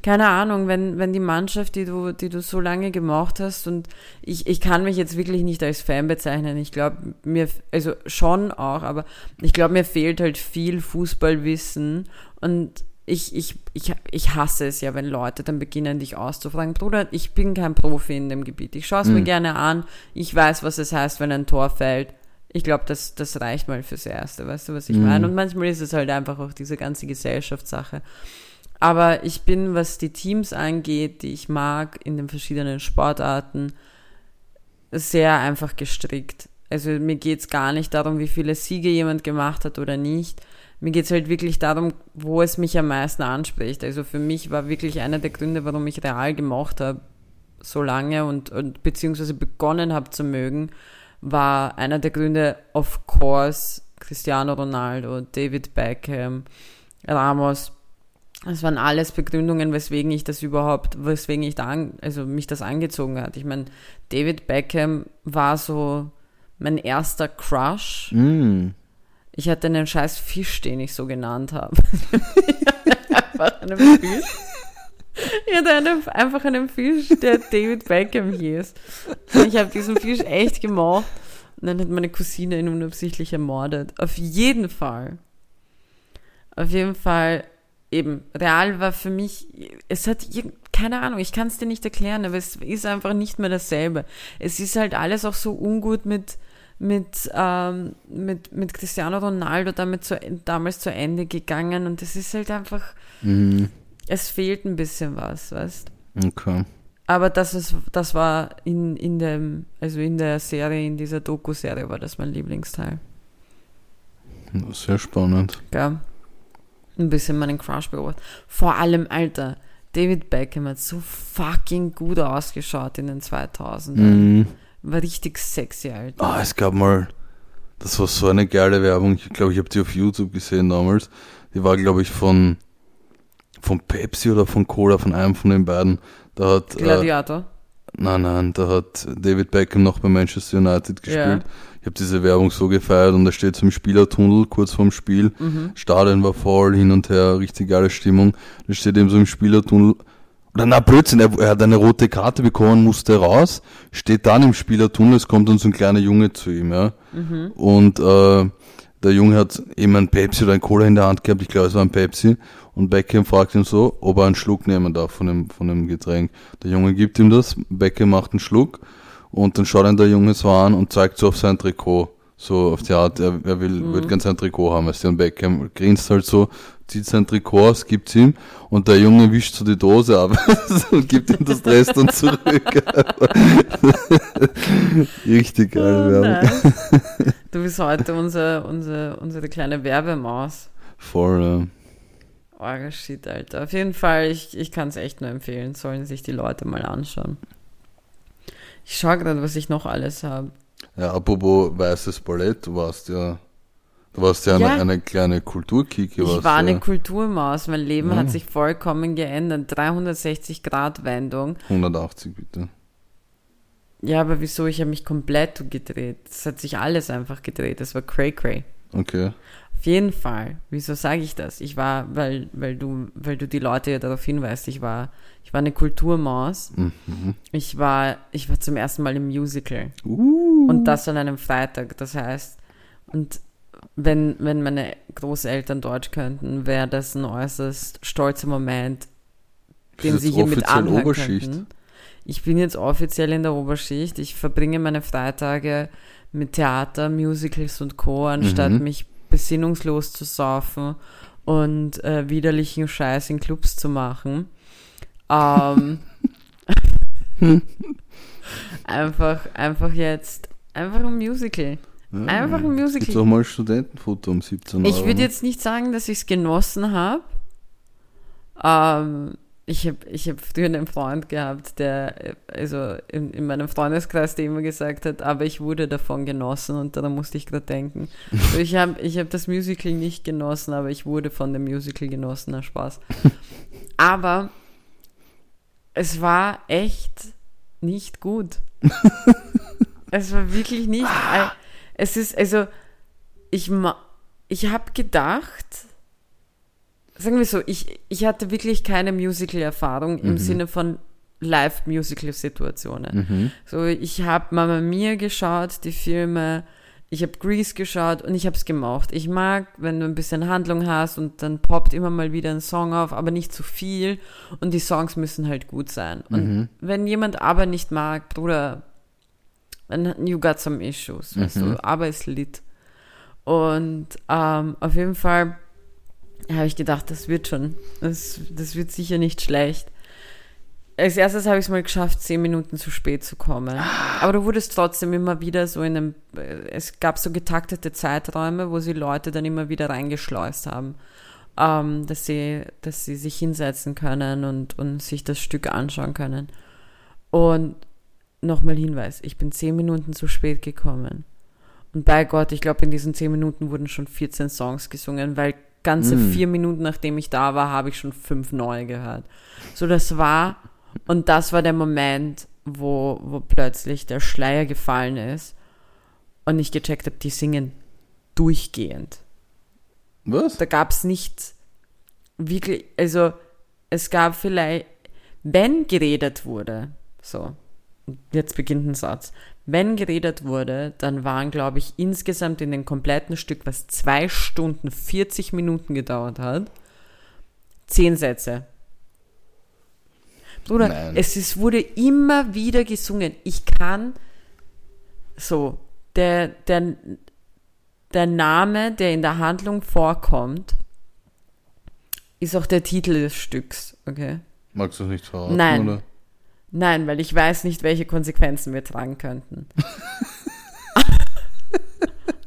keine Ahnung, wenn, wenn die Mannschaft, die du, die du so lange gemacht hast und ich, ich kann mich jetzt wirklich nicht als Fan bezeichnen. Ich glaube, mir, also schon auch, aber ich glaube, mir fehlt halt viel Fußballwissen und ich, ich, ich, ich hasse es ja, wenn Leute dann beginnen, dich auszufragen. Bruder, ich bin kein Profi in dem Gebiet. Ich schaue es mir gerne an. Ich weiß, was es heißt, wenn ein Tor fällt. Ich glaube, das, das reicht mal fürs Erste. Weißt du, was ich meine? Und manchmal ist es halt einfach auch diese ganze Gesellschaftssache. Aber ich bin, was die Teams angeht, die ich mag in den verschiedenen Sportarten, sehr einfach gestrickt. Also mir geht's gar nicht darum, wie viele Siege jemand gemacht hat oder nicht. Mir geht's halt wirklich darum, wo es mich am meisten anspricht. Also für mich war wirklich einer der Gründe, warum ich Real gemocht habe, so lange und, und beziehungsweise begonnen habe zu mögen, war einer der Gründe, of course, Cristiano Ronaldo, David Beckham, Ramos. Das waren alles Begründungen, weswegen ich das überhaupt, weswegen ich da, an, also mich das angezogen hat. Ich meine, David Beckham war so mein erster Crush. Mm. Ich hatte einen scheiß Fisch, den ich so genannt habe. einfach einen Fisch. Ich hatte einen, einfach einen Fisch, der David Beckham hieß. Und ich habe diesen Fisch echt gemacht. Und dann hat meine Cousine ihn unabsichtlich ermordet. Auf jeden Fall. Auf jeden Fall, eben, Real war für mich, es hat, keine Ahnung, ich kann es dir nicht erklären, aber es ist einfach nicht mehr dasselbe. Es ist halt alles auch so ungut mit, mit, ähm, mit, mit Cristiano Ronaldo damit zu, damals zu Ende gegangen und es ist halt einfach, Mhm. es fehlt ein bisschen was, weißt Okay. Aber das ist, das war in, in dem, also in der Serie, in dieser Doku-Serie war das mein Lieblingsteil. Sehr spannend. Gell? Ein bisschen meinen Crush beobachtet. Vor allem, Alter, David Beckham hat so fucking gut ausgeschaut in den 2000ern. Mhm. War richtig sexy, Alter. Ah, es gab mal, das war so eine geile Werbung. Ich glaube, ich habe die auf YouTube gesehen damals. Die war, glaube ich, von, von Pepsi oder von Cola, von einem von den beiden. Da hat, äh, Gladiator. nein, nein, da hat David Beckham noch bei Manchester United Ja. gespielt. Ich habe diese Werbung so gefeiert und da steht so im Spielertunnel kurz vorm Spiel. Mhm. Stadion war voll, hin und her, richtig geile Stimmung. Da steht eben so im Spielertunnel, oder na Blödsinn, er, er hat eine rote Karte bekommen, musste raus, steht dann im Spielertunnel, es kommt dann so ein kleiner Junge zu ihm, ja. Mhm. Und äh, der Junge hat eben ein Pepsi oder ein Cola in der Hand gehabt, ich glaube es war ein Pepsi. Und Beckham fragt ihn so, ob er einen Schluck nehmen darf von dem, von dem Getränk. Der Junge gibt ihm das, Beckham macht einen Schluck und dann schaut ihn der Junge so an und zeigt so auf sein Trikot. So auf die Art, er, er will, Mhm. wird ganz sein Trikot haben. Weißt du, und Beckham grinst halt so, zieht sein Trikot aus, gibt's ihm und der Junge wischt so die Dose ab und gibt ihm das Rest dann zurück. Richtig geil, Oh, Werbung. nice. Du bist heute unser, unser, unsere kleine Werbemaus. Voll, ja. Orga Shit, Alter. Auf jeden Fall, ich, ich kann es echt nur empfehlen. Sollen sich die Leute mal anschauen. Ich schaue gerade, was ich noch alles habe. Ja, apropos weißes Ballett, du warst ja, du warst ja, Ja. Eine, eine kleine Kulturkike. Ich war ja. eine Kulturmaus. Mein Leben Ja. hat sich vollkommen geändert. 360 Grad Wendung. 180 bitte. Ja, aber wieso? Ich habe mich komplett gedreht. Es hat sich alles einfach gedreht. Das war cray cray. Okay. Auf jeden Fall. Wieso sage ich das? Ich war, weil, weil du, weil du die Leute ja darauf hinweist, ich war, ich war eine Kulturmaus. Mhm. Ich war, ich war zum ersten Mal im Musical. Uh. Und das an einem Freitag. Das heißt, und wenn, wenn meine Großeltern Deutsch könnten, wäre das ein äußerst stolzer Moment, den sie hier mit anhören Oberschicht? könnten. Ich bin jetzt offiziell in der Oberschicht. Ich verbringe meine Freitage mit Theater, Musicals und Co., anstatt Mhm. mich besinnungslos zu saufen und äh, widerlichen Scheiß in Clubs zu machen. Ähm, einfach, einfach jetzt, einfach ein Musical. Ja, einfach ein Musical. Gibt's auch mal Studentenfoto um 17 Uhr. Ich würde jetzt nicht sagen, dass ich es genossen habe, Ähm, ich habe ich hab früher einen Freund gehabt, der, also in, in meinem Freundeskreis, der immer gesagt hat, aber ich wurde davon genossen und daran musste ich gerade denken. Also ich habe ich hab das Musical nicht genossen, aber ich wurde von dem Musical genossen, na Spaß. Aber es war echt nicht gut. es war wirklich nicht. Es ist, also, ich, ich habe gedacht, sagen wir so, ich, ich hatte wirklich keine Musical-Erfahrung im Mhm. Sinne von Live-Musical-Situationen. Mhm. So, ich habe Mama Mia geschaut, die Filme, ich habe Grease geschaut und ich habe es gemocht. Ich mag, wenn du ein bisschen Handlung hast und dann poppt immer mal wieder ein Song auf, aber nicht zu viel und die Songs müssen halt gut sein. Und Mhm. wenn jemand aber nicht mag, Bruder, dann you got some issues, weißt Mhm. du, aber ist lit. Und ähm, auf jeden Fall habe ich gedacht, das wird schon. Das, das wird sicher nicht schlecht. Als erstes habe ich es mal geschafft, zehn Minuten zu spät zu kommen. Aber du wurdest trotzdem immer wieder so in einem, äh, es gab so getaktete Zeiträume, wo sie Leute dann immer wieder reingeschleust haben, ähm, dass sie, dass sie sich hinsetzen können und, und sich das Stück anschauen können. Und nochmal Hinweis, ich bin zehn Minuten zu spät gekommen. Und bei Gott, ich glaube, in diesen zehn Minuten wurden schon 14 Songs gesungen, weil ganze Mm. vier Minuten, nachdem ich da war, habe ich schon fünf neue gehört. So, das war, und das war der Moment, wo, wo plötzlich der Schleier gefallen ist und ich gecheckt habe, die singen durchgehend. Was? Da gab es nicht wirklich, also es gab vielleicht, wenn geredet wurde, so, jetzt beginnt ein Satz, wenn geredet wurde, dann waren, glaube ich, insgesamt in dem kompletten Stück, was zwei Stunden 40 Minuten gedauert hat, zehn Sätze. Bruder, Nein. es ist, wurde immer wieder gesungen. Ich kann so, der, der, der Name, der in der Handlung vorkommt, ist auch der Titel des Stücks, okay? Magst du nicht verraten, Nein. oder? Nein, weil ich weiß nicht, welche Konsequenzen wir tragen könnten.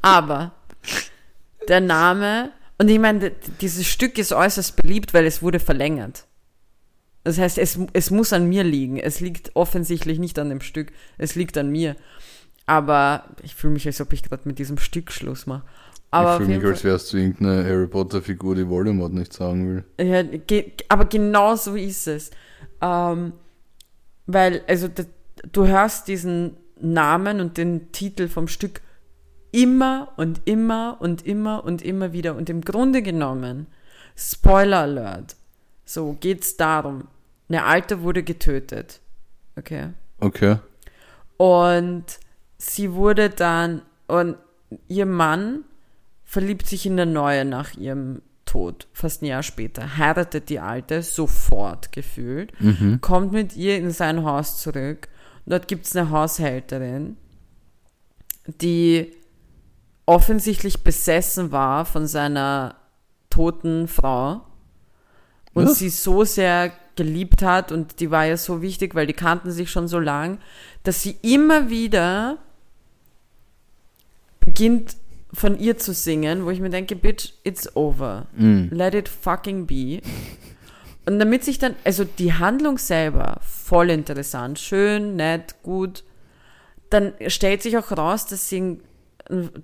Aber der Name, und ich meine, dieses Stück ist äußerst beliebt, weil es wurde verlängert. Das heißt, es, es muss an mir liegen. Es liegt offensichtlich nicht an dem Stück, es liegt an mir. Aber ich fühle mich, als ob ich gerade mit diesem Stück Schluss mache. Aber ich fühle mich, als wärst du irgendeine Harry Potter-Figur, die Voldemort nicht sagen will. Ja, ge aber genau so ist es. Ähm, weil, also, du hörst diesen Namen und den Titel vom Stück immer und immer und immer und immer wieder. Und im Grunde genommen, Spoiler Alert, so geht's darum. Eine Alte wurde getötet. Okay. Okay. Und sie wurde dann, und ihr Mann verliebt sich in eine neue nach ihrem Tod, fast ein Jahr später, heiratet die Alte sofort gefühlt, Mhm. kommt mit ihr in sein Haus zurück. Dort gibt's eine Haushälterin, die offensichtlich besessen war von seiner toten Frau und Was? sie so sehr geliebt hat und die war ja so wichtig, weil die kannten sich schon so lang, dass sie immer wieder beginnt von ihr zu singen, wo ich mir denke, bitch, it's over. Mhm. Let it fucking be. Und damit sich dann, also die Handlung selber, voll interessant, schön, nett, gut, dann stellt sich auch raus, dass sie,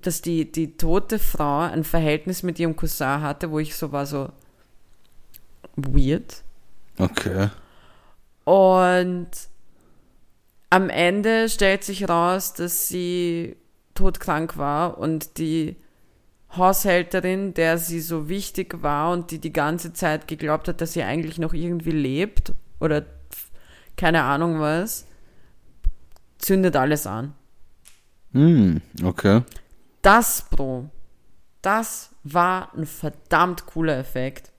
dass die, die tote Frau ein Verhältnis mit ihrem Cousin hatte, wo ich so war, so weird. Okay. Und am Ende stellt sich raus, dass sie todkrank war und die Haushälterin, der sie so wichtig war und die die ganze Zeit geglaubt hat, dass sie eigentlich noch irgendwie lebt oder keine Ahnung was, zündet alles an. Mhm. Okay. Das, Bro, das war ein verdammt cooler Effekt.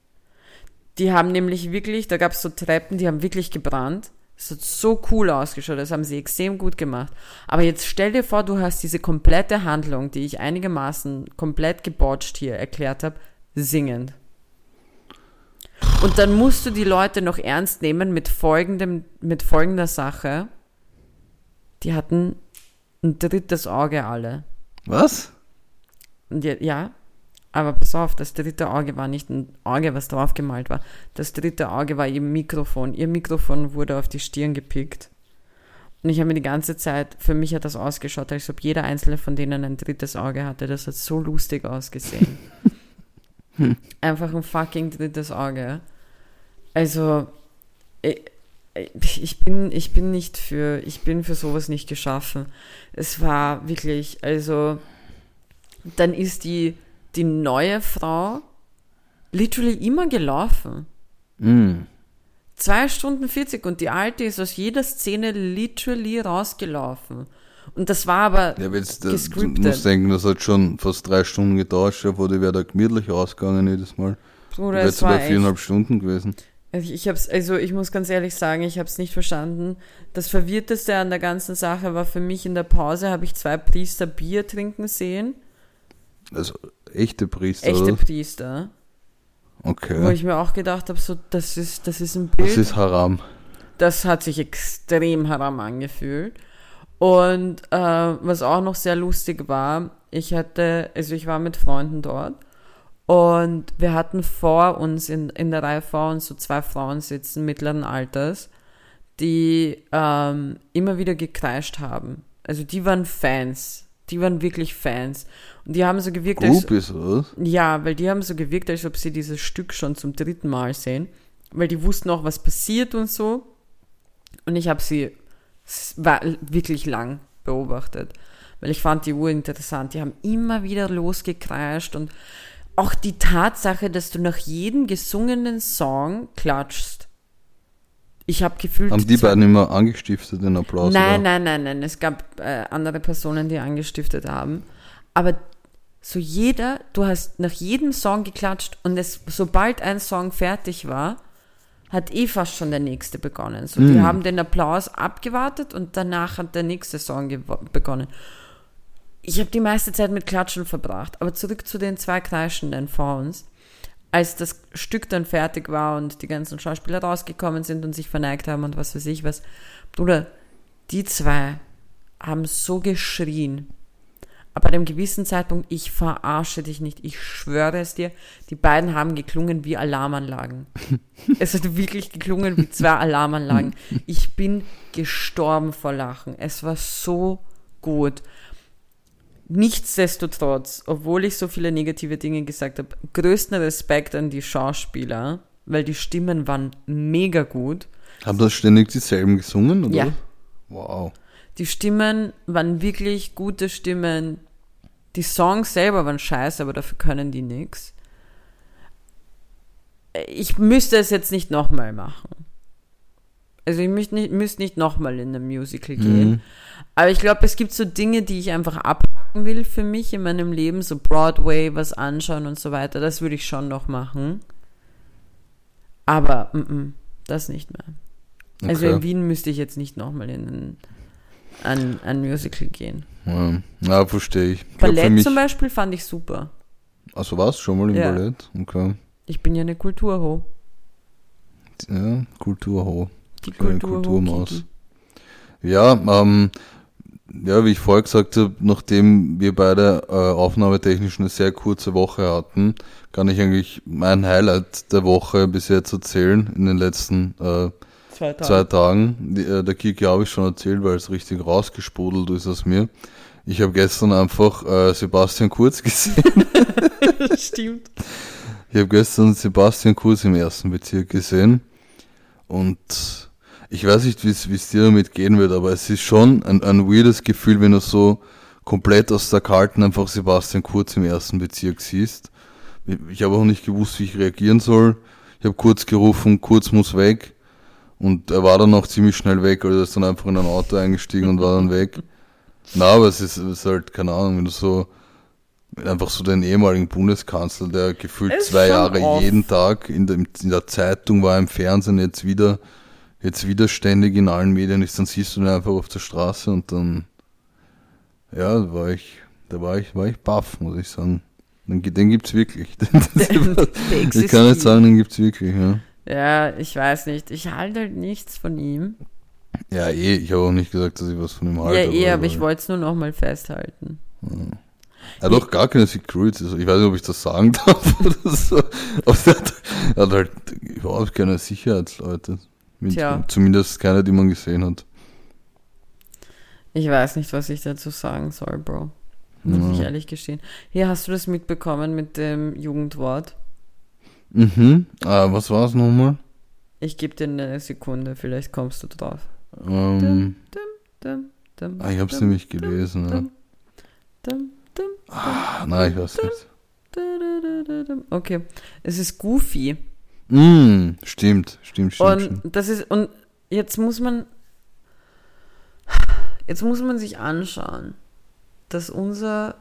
Die haben nämlich wirklich, da gab es so Treppen, die haben wirklich gebrannt. Es hat so cool ausgeschaut, das haben sie extrem gut gemacht. Aber jetzt stell dir vor, du hast diese komplette Handlung, die ich einigermaßen komplett gebotcht hier erklärt habe, singend. Und dann musst du die Leute noch ernst nehmen mit folgendem, mit folgender Sache. Die hatten ein drittes Auge alle. Was? Und ja, ja, Aber pass auf, das dritte Auge war nicht ein Auge, was draufgemalt war. Das dritte Auge war ihr Mikrofon. Ihr Mikrofon wurde auf die Stirn gepickt. Und ich habe mir die ganze Zeit, für mich hat das ausgeschaut, als ob jeder einzelne von denen ein drittes Auge hatte. Das hat so lustig ausgesehen. Einfach ein fucking drittes Auge. Also, ich, ich bin, ich bin nicht für, ich bin für sowas nicht geschaffen. Es war wirklich, also, dann ist die, die neue Frau literally immer gelaufen. Mm. Zwei Stunden 40 und die alte ist aus jeder Szene literally rausgelaufen. Und das war aber Ja, aber jetzt, äh, du musst denken, das hat schon fast drei Stunden gedauert, wo die wäre da gemütlich rausgegangen jedes Mal. Bruder, es jetzt bei war echt, viereinhalb Stunden gewesen. ich, ich hab's, also ich muss ganz ehrlich sagen, ich habe es nicht verstanden. Das Verwirrteste an der ganzen Sache war für mich in der Pause, habe ich zwei Priester Bier trinken sehen. Also echte Priester. Echte? Priester. Wo Okay. ich mir auch gedacht habe, so, das ist, das ist ein Bild. Das ist Haram. das hat sich extrem haram angefühlt. Und äh, was auch noch sehr lustig war, ich hatte, also ich war mit Freunden dort und wir hatten vor uns in, in der Reihe vor uns so zwei Frauen sitzen mittleren Alters, die ähm, immer wieder gekreischt haben. Also die waren Fans. Die waren wirklich Fans. Und die haben so gewirkt, als, Groupies, oder was? ja, weil die haben so gewirkt, als ob sie dieses Stück schon zum dritten Mal sehen. Weil die wussten auch, was passiert und so. Und ich habe sie war wirklich lang beobachtet. Weil ich fand die Uhr interessant. Die haben immer wieder losgekreischt und auch die Tatsache, dass du nach jedem gesungenen Song klatschst. Ich habe gefühlt. Haben die beiden immer angestiftet den Applaus? Nein, oder? nein, nein, nein. Es gab äh, andere Personen, die angestiftet haben. Aber so jeder, du hast nach jedem Song geklatscht und es, sobald ein Song fertig war, hat eh fast schon der nächste begonnen. So, die Mm. haben den Applaus abgewartet und danach hat der nächste Song begonnen. Ich habe die meiste Zeit mit Klatschen verbracht. Aber zurück zu den zwei Kreischenden vor uns. Als das Stück dann fertig war und die ganzen Schauspieler rausgekommen sind und sich verneigt haben und was weiß ich was. Bruder, die zwei haben so geschrien. Aber bei einem gewissen Zeitpunkt, ich verarsche dich nicht, ich schwöre es dir, die beiden haben geklungen wie Alarmanlagen. es hat wirklich geklungen wie zwei Alarmanlagen. Ich bin gestorben vor Lachen. Es war so gut. Nichtsdestotrotz, obwohl ich so viele negative Dinge gesagt habe, größten Respekt an die Schauspieler, weil die Stimmen waren mega gut. Haben das ständig dieselben gesungen, oder? Ja. Wow. Die Stimmen waren wirklich gute Stimmen. Die Songs selber waren scheiße, aber dafür können die nix. Ich müsste es jetzt nicht nochmal machen. Also ich müsste nicht, müsste nicht nochmal in ein Musical gehen. Mhm. Aber ich glaube, es gibt so Dinge, die ich einfach abhaken will für mich in meinem Leben, so Broadway, was anschauen und so weiter. Das würde ich schon noch machen. Aber mm -mm, das nicht mehr. Also Okay. in Wien müsste ich jetzt nicht nochmal in ein, ein, ein Musical gehen. Ja, ja verstehe ich. ich glaub, Ballett mich, zum Beispiel fand ich super. Also warst du schon mal im Ja. Ballett? Okay. Ich bin ja eine Kulturho. Ja, Kulturho. Die Kulturho. Kulturmaus. Ja, ähm, ja, wie ich vorher gesagt habe, nachdem wir beide äh, aufnahmetechnisch eine sehr kurze Woche hatten, kann ich eigentlich mein Highlight der Woche bis jetzt erzählen in den letzten äh, Zwei Tage. zwei Tagen. Die, äh, der Kiki habe ich schon erzählt, weil es richtig rausgesprudelt ist aus mir. Ich habe gestern einfach äh, Sebastian Kurz gesehen. Stimmt. Ich habe gestern Sebastian Kurz im ersten Bezirk gesehen und ich weiß nicht, wie es dir damit gehen wird, aber es ist schon ein, ein weirdes Gefühl, wenn du so komplett aus der Kalten einfach Sebastian Kurz im ersten Bezirk siehst. Ich habe auch nicht gewusst, wie ich reagieren soll. Ich habe kurz gerufen, Kurz muss weg und er war dann auch ziemlich schnell weg, also er ist dann einfach in ein Auto eingestiegen und war dann weg. Na, aber es ist, es ist halt, keine Ahnung, wenn du so einfach so den ehemaligen Bundeskanzler, der gefühlt zwei Jahre off. jeden Tag in der, in der Zeitung war, im Fernsehen, jetzt wieder, jetzt wieder ständig in allen Medien ist, dann siehst du ihn einfach auf der Straße und dann, ja, da war ich, da war ich, war ich baff, muss ich sagen. Den, den gibt's wirklich. ich kann nicht sagen, den gibt's wirklich, ja. Ja, ich weiß nicht. Ich halte halt nichts von ihm. Ja, eh, ich habe auch nicht gesagt, dass ich was von ihm halte. ja, eh, aber ich wollte es nur nochmal festhalten. Er hat auch gar keine Security. Also ich weiß nicht, ob ich das sagen darf oder so. Aber er hat, er hat halt überhaupt keine Sicherheitsleute. Tja. Zumindest keine, die man gesehen hat. Ich weiß nicht, was ich dazu sagen soll, Bro. Muss Ja. ich ehrlich gestehen. Hier hast du das mitbekommen mit dem Jugendwort. Mhm. Ah, was war es nochmal? Ich gebe dir eine Sekunde, vielleicht kommst du drauf. Ähm, Dum, dum, ah, ich habe es dum, nämlich gelesen. Ja. dum, dum, dum, Ah, nein, ich weiß nicht. dum, dum, dum, dum. Okay, es ist Goofy. Mm, stimmt, stimmt, stimmt, Und stimmt. das ist und jetzt muss man jetzt muss man sich anschauen, dass unser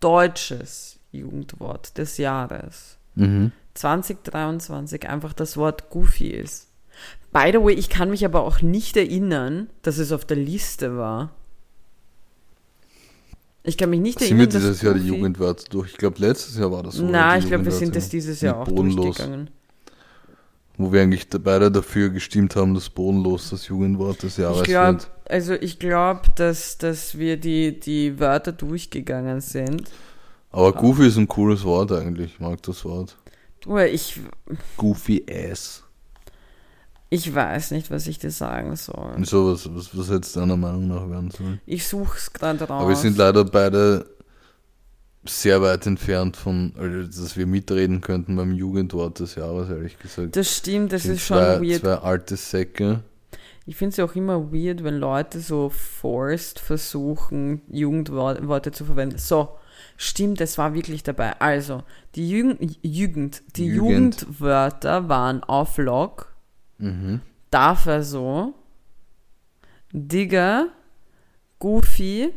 deutsches Jugendwort des Jahres Mhm. 2023 einfach das Wort Goofy ist. By the way, ich kann mich aber auch nicht erinnern, dass es auf der Liste war. Ich kann mich nicht Sind wir erinnern, dass dieses Jahr die Jugendwörter durch? Ich glaube, letztes Jahr war das so. Na, die ich glaube, wir sind das dieses Jahr auch bodenlos. durchgegangen. Wo wir eigentlich beide dafür gestimmt haben, dass bodenlos das Jugendwort des Jahres Ich wird. also ich glaube, dass, dass wir die, die Wörter durchgegangen sind. Aber Goofy ist ein cooles Wort eigentlich. Ich mag das Wort. Du, ich, Goofy Ass. Ich weiß nicht, was ich dir sagen soll. So, was, was, was hätte es deiner Meinung nach werden sollen? Ich suche es gerade raus. Aber wir sind leider beide sehr weit entfernt von, also, dass wir mitreden könnten beim Jugendwort des Jahres, ehrlich gesagt. das stimmt, das Sind ist schon zwei, weird. Zwei alte Säcke. Ich finde es ja auch immer weird, wenn Leute so forced versuchen, Jugendworte zu verwenden. So, stimmt, es war wirklich dabei. Also, die Jugend, Jugend die Jugend. Jugendwörter waren auf Lock, Mhm. dafür so, Digger, Goofy,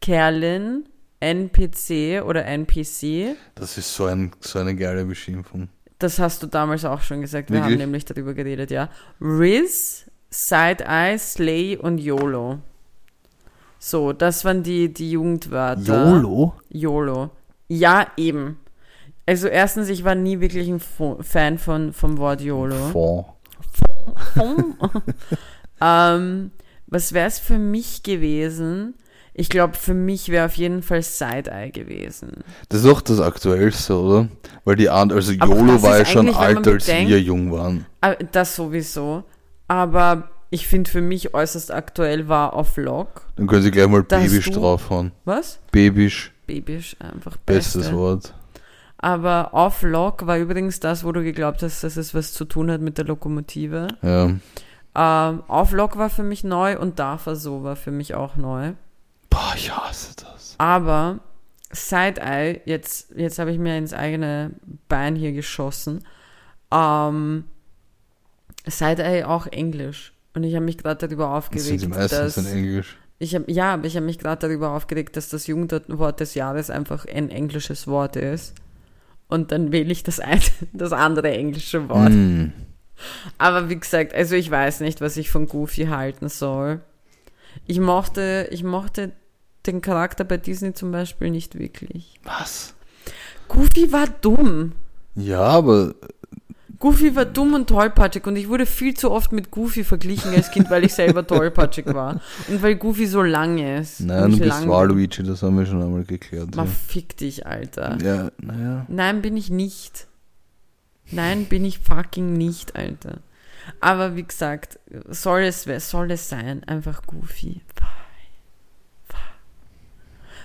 Kerlin, NPC oder NPC. Das ist so, ein, so eine geile Beschimpfung. Das hast du damals auch schon gesagt. Wir Wirklich? haben nämlich darüber geredet, ja. Riz, Side-Eye, Slay und YOLO. So, das waren die, die Jugendwörter. YOLO? YOLO. Ja, eben. Also erstens, ich war nie wirklich ein Fan von, vom Wort YOLO. Fond. ähm, was wäre es für mich gewesen? Ich glaube, für mich wäre auf jeden Fall Side-Eye gewesen. Das ist auch das Aktuellste, oder? Weil die anderen, also YOLO war ja schon alt, als bedenkt- wir jung waren. Ah, Das sowieso. Aber ich finde für mich äußerst aktuell war auf Lock. Dann können sie gleich mal du- draufhauen. Was? Babisch, Babisch, einfach bestes Beste. Wort. Aber off Lock war übrigens das, wo du geglaubt hast, dass es was zu tun hat mit der Lokomotive. Ja. Ähm, off Lock war für mich neu und Dafür so war für mich auch neu. Boah, ich hasse das. Aber Side-Eye, jetzt, jetzt habe ich mir ins eigene Bein hier geschossen. Ähm, Side-Eye auch Englisch. Und ich habe mich gerade darüber Das sind aufgeregt, die dass... in Englisch. Ich hab, ja, aber ich habe mich gerade darüber aufgeregt, dass das Jugendwort des Jahres einfach ein englisches Wort ist. Und dann wähle ich das, ein, das andere englische Wort. Mm. Aber wie gesagt, also ich weiß nicht, was ich von Goofy halten soll. Ich mochte, ich mochte den Charakter bei Disney zum Beispiel nicht wirklich. Was? Goofy war dumm. Ja, aber Goofy war dumm und tollpatschig und ich wurde viel zu oft mit Goofy verglichen als Kind, weil ich selber tollpatschig war. Und weil Goofy so lang ist. nein, du bist. Waluigi, das haben wir schon einmal geklärt. Ma, fick dich, Alter. Ja, ja naja. Nein, bin ich nicht. Nein, bin ich fucking nicht, Alter. Aber wie gesagt, soll es, soll es sein, einfach Goofy.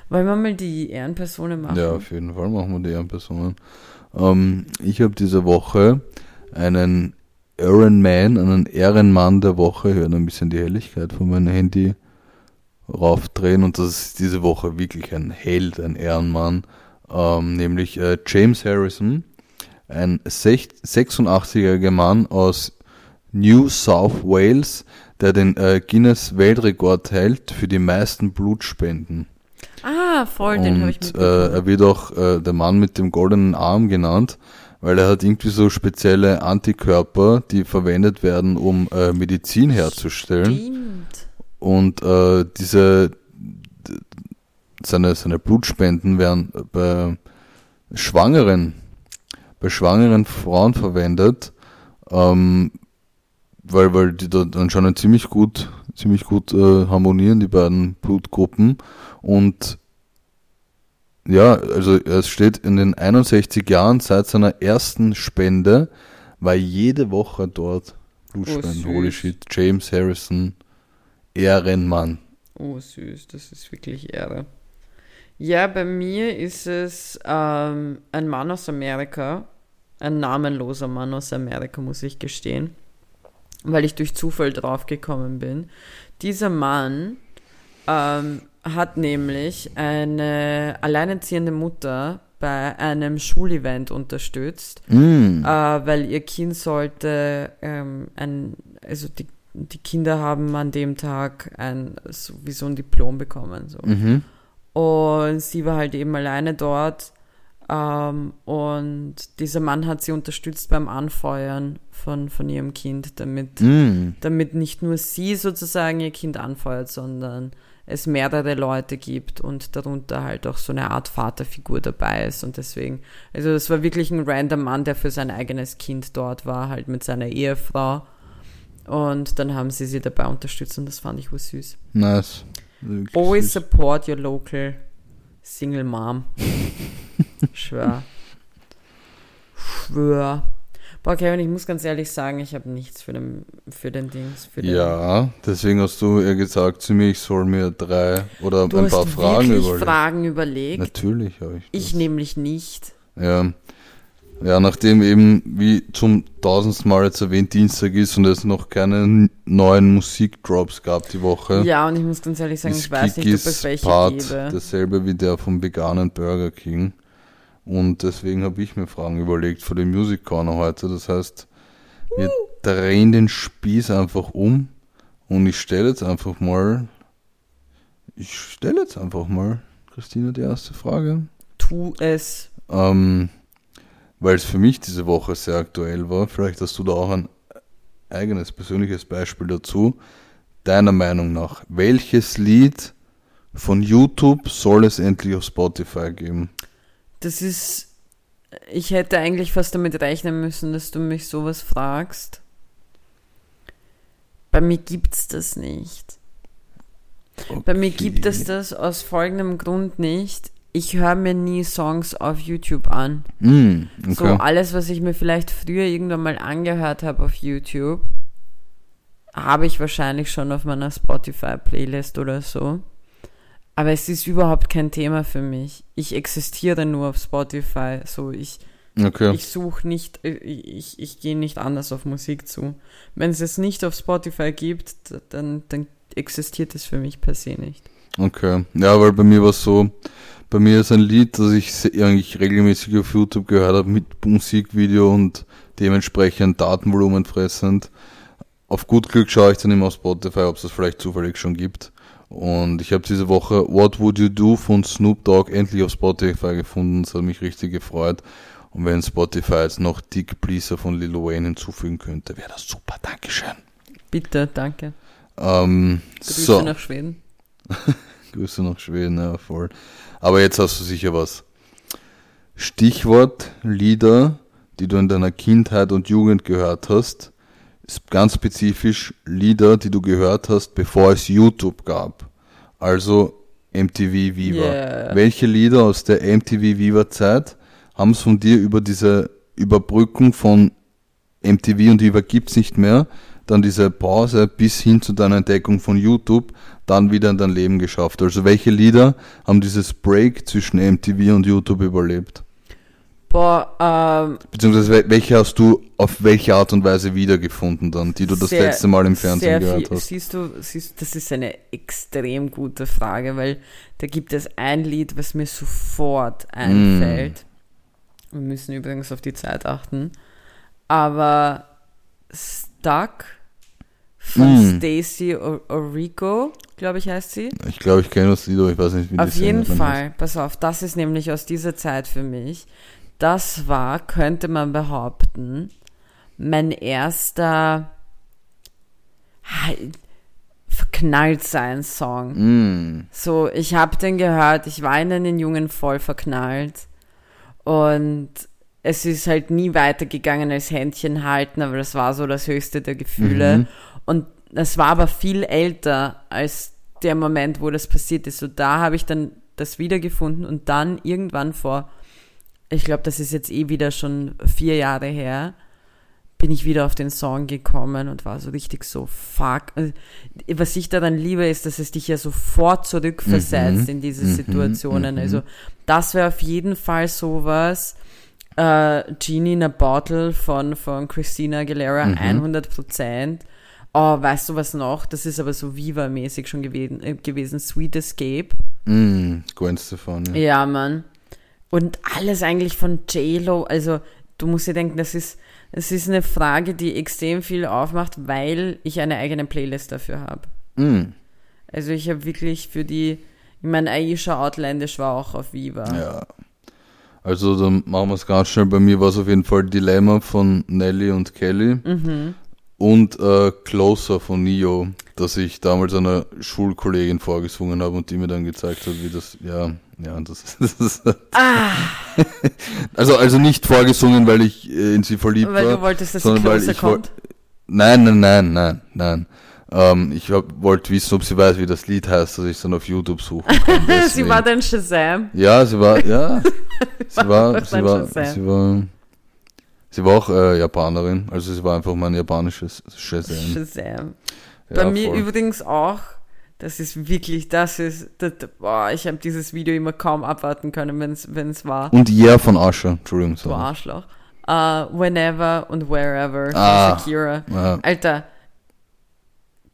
Wollen wir mal die Ehrenpersonen machen? Ja, auf jeden Fall machen wir die Ehrenpersonen. Ähm, ich habe diese Woche einen Iron-Man, einen Ehrenmann der Woche, werde ein bisschen die Helligkeit von meinem Handy raufdrehen. Und das ist diese Woche wirklich ein Held, ein Ehrenmann, ähm, nämlich äh, James Harrison, ein sech- 86-jähriger Mann aus New South Wales, der den äh, Guinness Weltrekord hält für die meisten Blutspenden. Ah, voll, den habe ich Und äh, er wird auch äh, der Mann mit dem goldenen Arm genannt, weil er hat irgendwie so spezielle Antikörper, die verwendet werden, um äh, Medizin herzustellen. Stimmt. Und äh, diese seine, seine Blutspenden werden bei Schwangeren, bei schwangeren Frauen verwendet, ähm, weil, weil die da anscheinend ziemlich gut, ziemlich gut äh, harmonieren, die beiden Blutgruppen. Und ja, also es steht in den 61 Jahren seit seiner ersten Spende, war jede Woche dort Blutspenden. Oh, Holy shit. James Harrison, Ehrenmann. Oh, süß, das ist wirklich Ehre. Ja, bei mir ist es ähm, ein Mann aus Amerika, ein namenloser Mann aus Amerika, muss ich gestehen, weil ich durch Zufall draufgekommen bin. Dieser Mann ähm, hat nämlich eine alleinerziehende Mutter bei einem Schulevent unterstützt Mm. äh, weil ihr Kind sollte ähm, ein, also die, die Kinder haben an dem Tag ein sowieso ein Diplom bekommen. So. Mhm. Und sie war halt eben alleine dort. Ähm, und dieser Mann hat sie unterstützt beim Anfeuern von, von ihrem Kind, damit, Mm. damit nicht nur sie sozusagen ihr Kind anfeuert, sondern es mehrere Leute gibt und darunter halt auch so eine Art Vaterfigur dabei ist. Und deswegen, also das war wirklich ein random Mann, der für sein eigenes Kind dort war, halt mit seiner Ehefrau. Und dann haben sie sie dabei unterstützt und das fand ich wohl süß. Nice. Always süß. support your local single mom. Schwör. Schwör. Boah, Kevin, ich muss ganz ehrlich sagen, ich habe nichts für den, für den Dings. Für den Ja, deswegen hast du ja gesagt zu mir, ich soll mir drei oder Du ein paar Fragen überlegen. Fragen überlegt. Natürlich habe ich. Ich das. nämlich nicht. Ja. Ja, nachdem eben, wie zum tausendsten Mal jetzt erwähnt, Dienstag ist und es noch keine neuen Musikdrops gab die Woche, Ja, und ich muss ganz ehrlich sagen, ich weiß nicht, ob es welche Part gäbe. dasselbe wie der vom veganen Burger King. Und deswegen habe ich mir Fragen überlegt für den Music Corner heute. Das heißt, wir drehen den Spieß einfach um und ich stelle jetzt einfach mal, ich stelle jetzt einfach mal, Christina, die erste Frage. Tu es. Ähm, weil es für mich diese Woche sehr aktuell war. Vielleicht hast du da auch ein eigenes persönliches Beispiel dazu. Deiner Meinung nach, welches Lied von YouTube soll es endlich auf Spotify geben? Das ist. Ich hätte eigentlich fast damit rechnen müssen, dass du mich sowas fragst. Bei mir gibt's das nicht. Bei mir gibt es das aus folgendem Grund nicht. Ich höre mir nie Songs auf YouTube an. Mm, So okay. alles, was ich mir vielleicht früher irgendwann mal angehört habe auf YouTube, habe ich wahrscheinlich schon auf meiner Spotify-Playlist oder so. Aber es ist überhaupt kein Thema für mich. Ich existiere nur auf Spotify. So, ich, okay. ich suche nicht, äh, ich, ich gehe nicht anders auf Musik zu. Wenn es es nicht auf Spotify gibt, dann, dann existiert es für mich per se nicht. Okay. Ja, weil bei mir war es so, bei mir ist ein Lied, das ich eigentlich regelmäßig auf YouTube gehört habe, mit Musikvideo und dementsprechend Datenvolumen fressend. Auf gut Glück schaue ich dann immer auf Spotify, ob es das vielleicht zufällig schon gibt. Und ich habe diese Woche What Would You Do von Snoop Dogg endlich auf Spotify gefunden. Das hat mich richtig gefreut. Und wenn Spotify jetzt noch Dick Pleaser von Lil Wayne hinzufügen könnte, wäre das super. Dankeschön. Bitte, danke. Ähm, Grüße so. nach Schweden. Grüße nach Schweden, ja, voll. Aber jetzt hast du sicher was. Stichwort Lieder, die du in deiner Kindheit und Jugend gehört hast. Ganz spezifisch Lieder, die du gehört hast, bevor es YouTube gab. Also MTV Viva. Yeah. Welche Lieder aus der MTV Viva Zeit haben es von dir über diese Überbrückung von MTV und Viva gibt's nicht mehr, dann diese Pause bis hin zu deiner Entdeckung von YouTube, dann wieder in dein Leben geschafft? Also welche Lieder haben dieses Break zwischen MTV und YouTube überlebt? Boah, ähm, Beziehungsweise wel- welche hast du auf welche Art und Weise wiedergefunden dann, die du das Sehr- letzte Mal im Fernsehen sehr gehört viel, hast? Siehst du, siehst, das ist eine extrem gute Frage, weil da gibt es ein Lied, was mir sofort einfällt. Wir müssen übrigens auf die Zeit achten. Aber Stuck von Mm. Stacey O- Orico, glaube ich, heißt sie. Ich glaube, ich kenne das Lied, aber ich weiß nicht, wie Auf jeden Fall, pass auf, das ist nämlich aus dieser Zeit für mich. Das war, könnte man behaupten, mein erster verknallt sein Song. heißt. Mm. So, ich habe den gehört, ich war in einen Jungen voll verknallt und es ist halt nie weitergegangen als Händchen halten, aber das war so das höchste der Gefühle. Mhm. Und das war aber viel älter als der Moment, wo das passiert ist. So da habe ich dann das wiedergefunden und dann irgendwann vor, ich glaube, das ist jetzt eh wieder schon vier Jahre her, bin ich wieder auf den Song gekommen und war so richtig so, fuck. Also, Was ich daran liebe, ist, dass es dich ja sofort zurückversetzt Mhm. in diese Mhm. Situationen. Mhm. Also das wäre auf jeden Fall sowas. Äh, Genie in a Bottle von, von Christina Aguilera, Mhm. 100 Prozent. Oh, weißt du was noch? Das ist aber so Viva-mäßig schon gewesen, äh, gewesen. Sweet Escape. Mm, Gwen Stefani. Ja, Mann. Und alles eigentlich von J-Lo. Also, du musst dir denken, das ist, das ist eine Frage, die extrem viel aufmacht, weil ich eine eigene Playlist dafür habe. Mm, Also, ich habe wirklich für die, ich meine, Aisha Outlandish war auch auf Viva. ja. Also dann machen wir es ganz schnell. Bei mir war es auf jeden Fall Dilemma von Nelly und Kelly Mhm. und äh, Closer von Neo, dass ich damals einer Schulkollegin vorgesungen habe und die mir dann gezeigt hat, wie das, ja, ja, das ist, das ist Ah, also, also nicht vorgesungen, weil ich äh, in sie verliebt weil war. du wolltest, dass sie weil closer kommt. Nein, nein, nein, nein, nein. Ähm, ich wollte wissen, ob sie weiß, wie das Lied heißt, dass ich es dann auf YouTube suchen kann. sie war dein Shazam. Ja, sie war, ja. sie war, sie war, Shazam? sie war, sie war auch äh, Japanerin, also sie war einfach mein japanisches Shazam. Shazam. Ja, Bei mir voll. übrigens auch, das ist wirklich, das ist, das, boah, ich habe dieses Video immer kaum abwarten können, wenn es war. Und Yeah von Asher, Entschuldigung. Sorry. Arschloch. Uh, whenever und wherever von Ah. Shakira. Ja, Alter,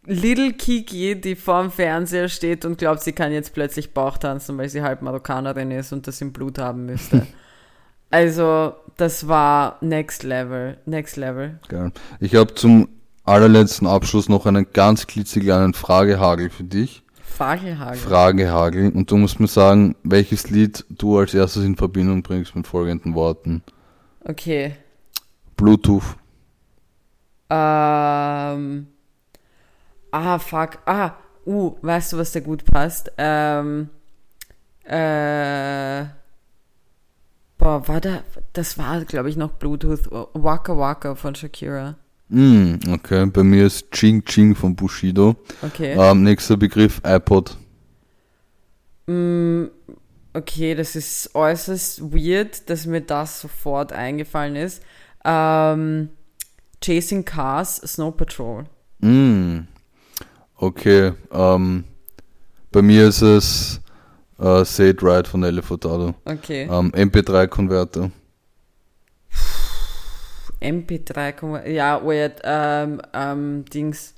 Little Kiki, die vorm Fernseher steht und glaubt, sie kann jetzt plötzlich Bauch tanzen, weil sie halb Marokkanerin ist und das im Blut haben müsste. also, das war next level, next level. geil. Ich habe zum allerletzten Abschluss noch einen ganz klitzekleinen Fragehagel für dich. Fagelhagel. Fragehagel. Und du musst mir sagen, welches Lied du als erstes in Verbindung bringst mit folgenden Worten. okay. Bluetooth. Ähm. Ah, fuck. Ah, uh, weißt du, was da gut passt? Ähm. Äh. Boah, war da. Das war, glaube ich, noch Bluetooth. Waka Waka von Shakira. Mm, okay, bei mir ist Ching Ching von Bushido. Okay. Ähm, nächster Begriff iPod. Mm, okay, das ist äußerst weird, dass mir das sofort eingefallen ist. Ähm. Chasing Cars, Snow Patrol. Mm, okay, ähm, bei mir ist es äh, Say It Right von Ellie Furtado. Okay. Ähm, MP3-Konverter. MP3, Konver- ja, weird, ähm, ähm, Dings,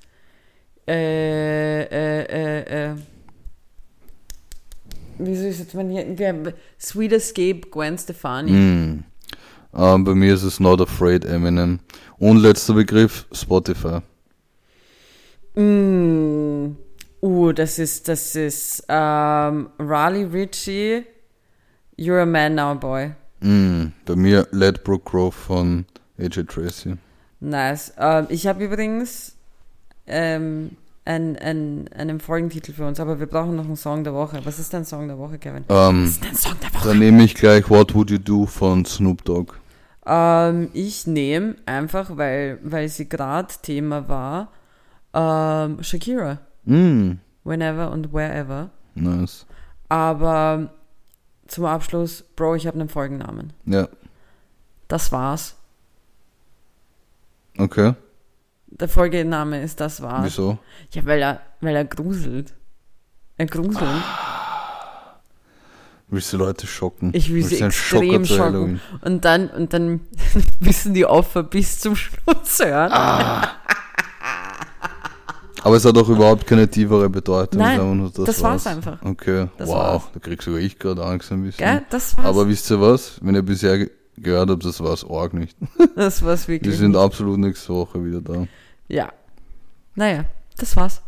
äh, äh, äh, äh, wieso ist jetzt mein hier, Sweet Escape, Gwen Stefani. Mm. Ähm, bei mir ist es Not Afraid Eminem. Und letzter Begriff Spotify. Mm. Uh, das ist, das ist, ähm, Raleigh Ritchie, You're a Man Now Boy. Mm, bei mir Ledbrook Grove von AJ Tracy. Nice. Ähm, ich habe übrigens, ähm, einen, einen, einen Folgentitel für uns, aber wir brauchen noch einen Song der Woche. Was ist dein Song der Woche, Kevin? Ähm, Was ist dein Song der Woche? dann nehme ich gleich What Would You Do von Snoop Dogg. Ähm, ich nehme einfach, weil, weil sie gerade Thema war, ähm, Shakira. Mm, Whenever und wherever. nice. Aber zum Abschluss, Bro, ich habe einen Folgennamen. Ja, Das war's. Okay. Der Folgename ist Das war's. Wieso? Ja, weil er, weil er gruselt. Er gruselt. Willst du Leute schocken? Ich will sie extrem schocken. Und dann, und dann müssen die Opfer bis zum Schluss hören. Ah. Aber es hat auch überhaupt keine tiefere Bedeutung. Nein, nur, das war's einfach. Okay, Das wow, war's. da krieg sogar ich gerade Angst ein bisschen. Gell? Das war's. Aber wisst ihr was? Wenn ihr bisher gehört habt, das war's arg nicht. das war's Wir wirklich. sind absolut nächste Woche wieder da. Ja. Naja, das war's.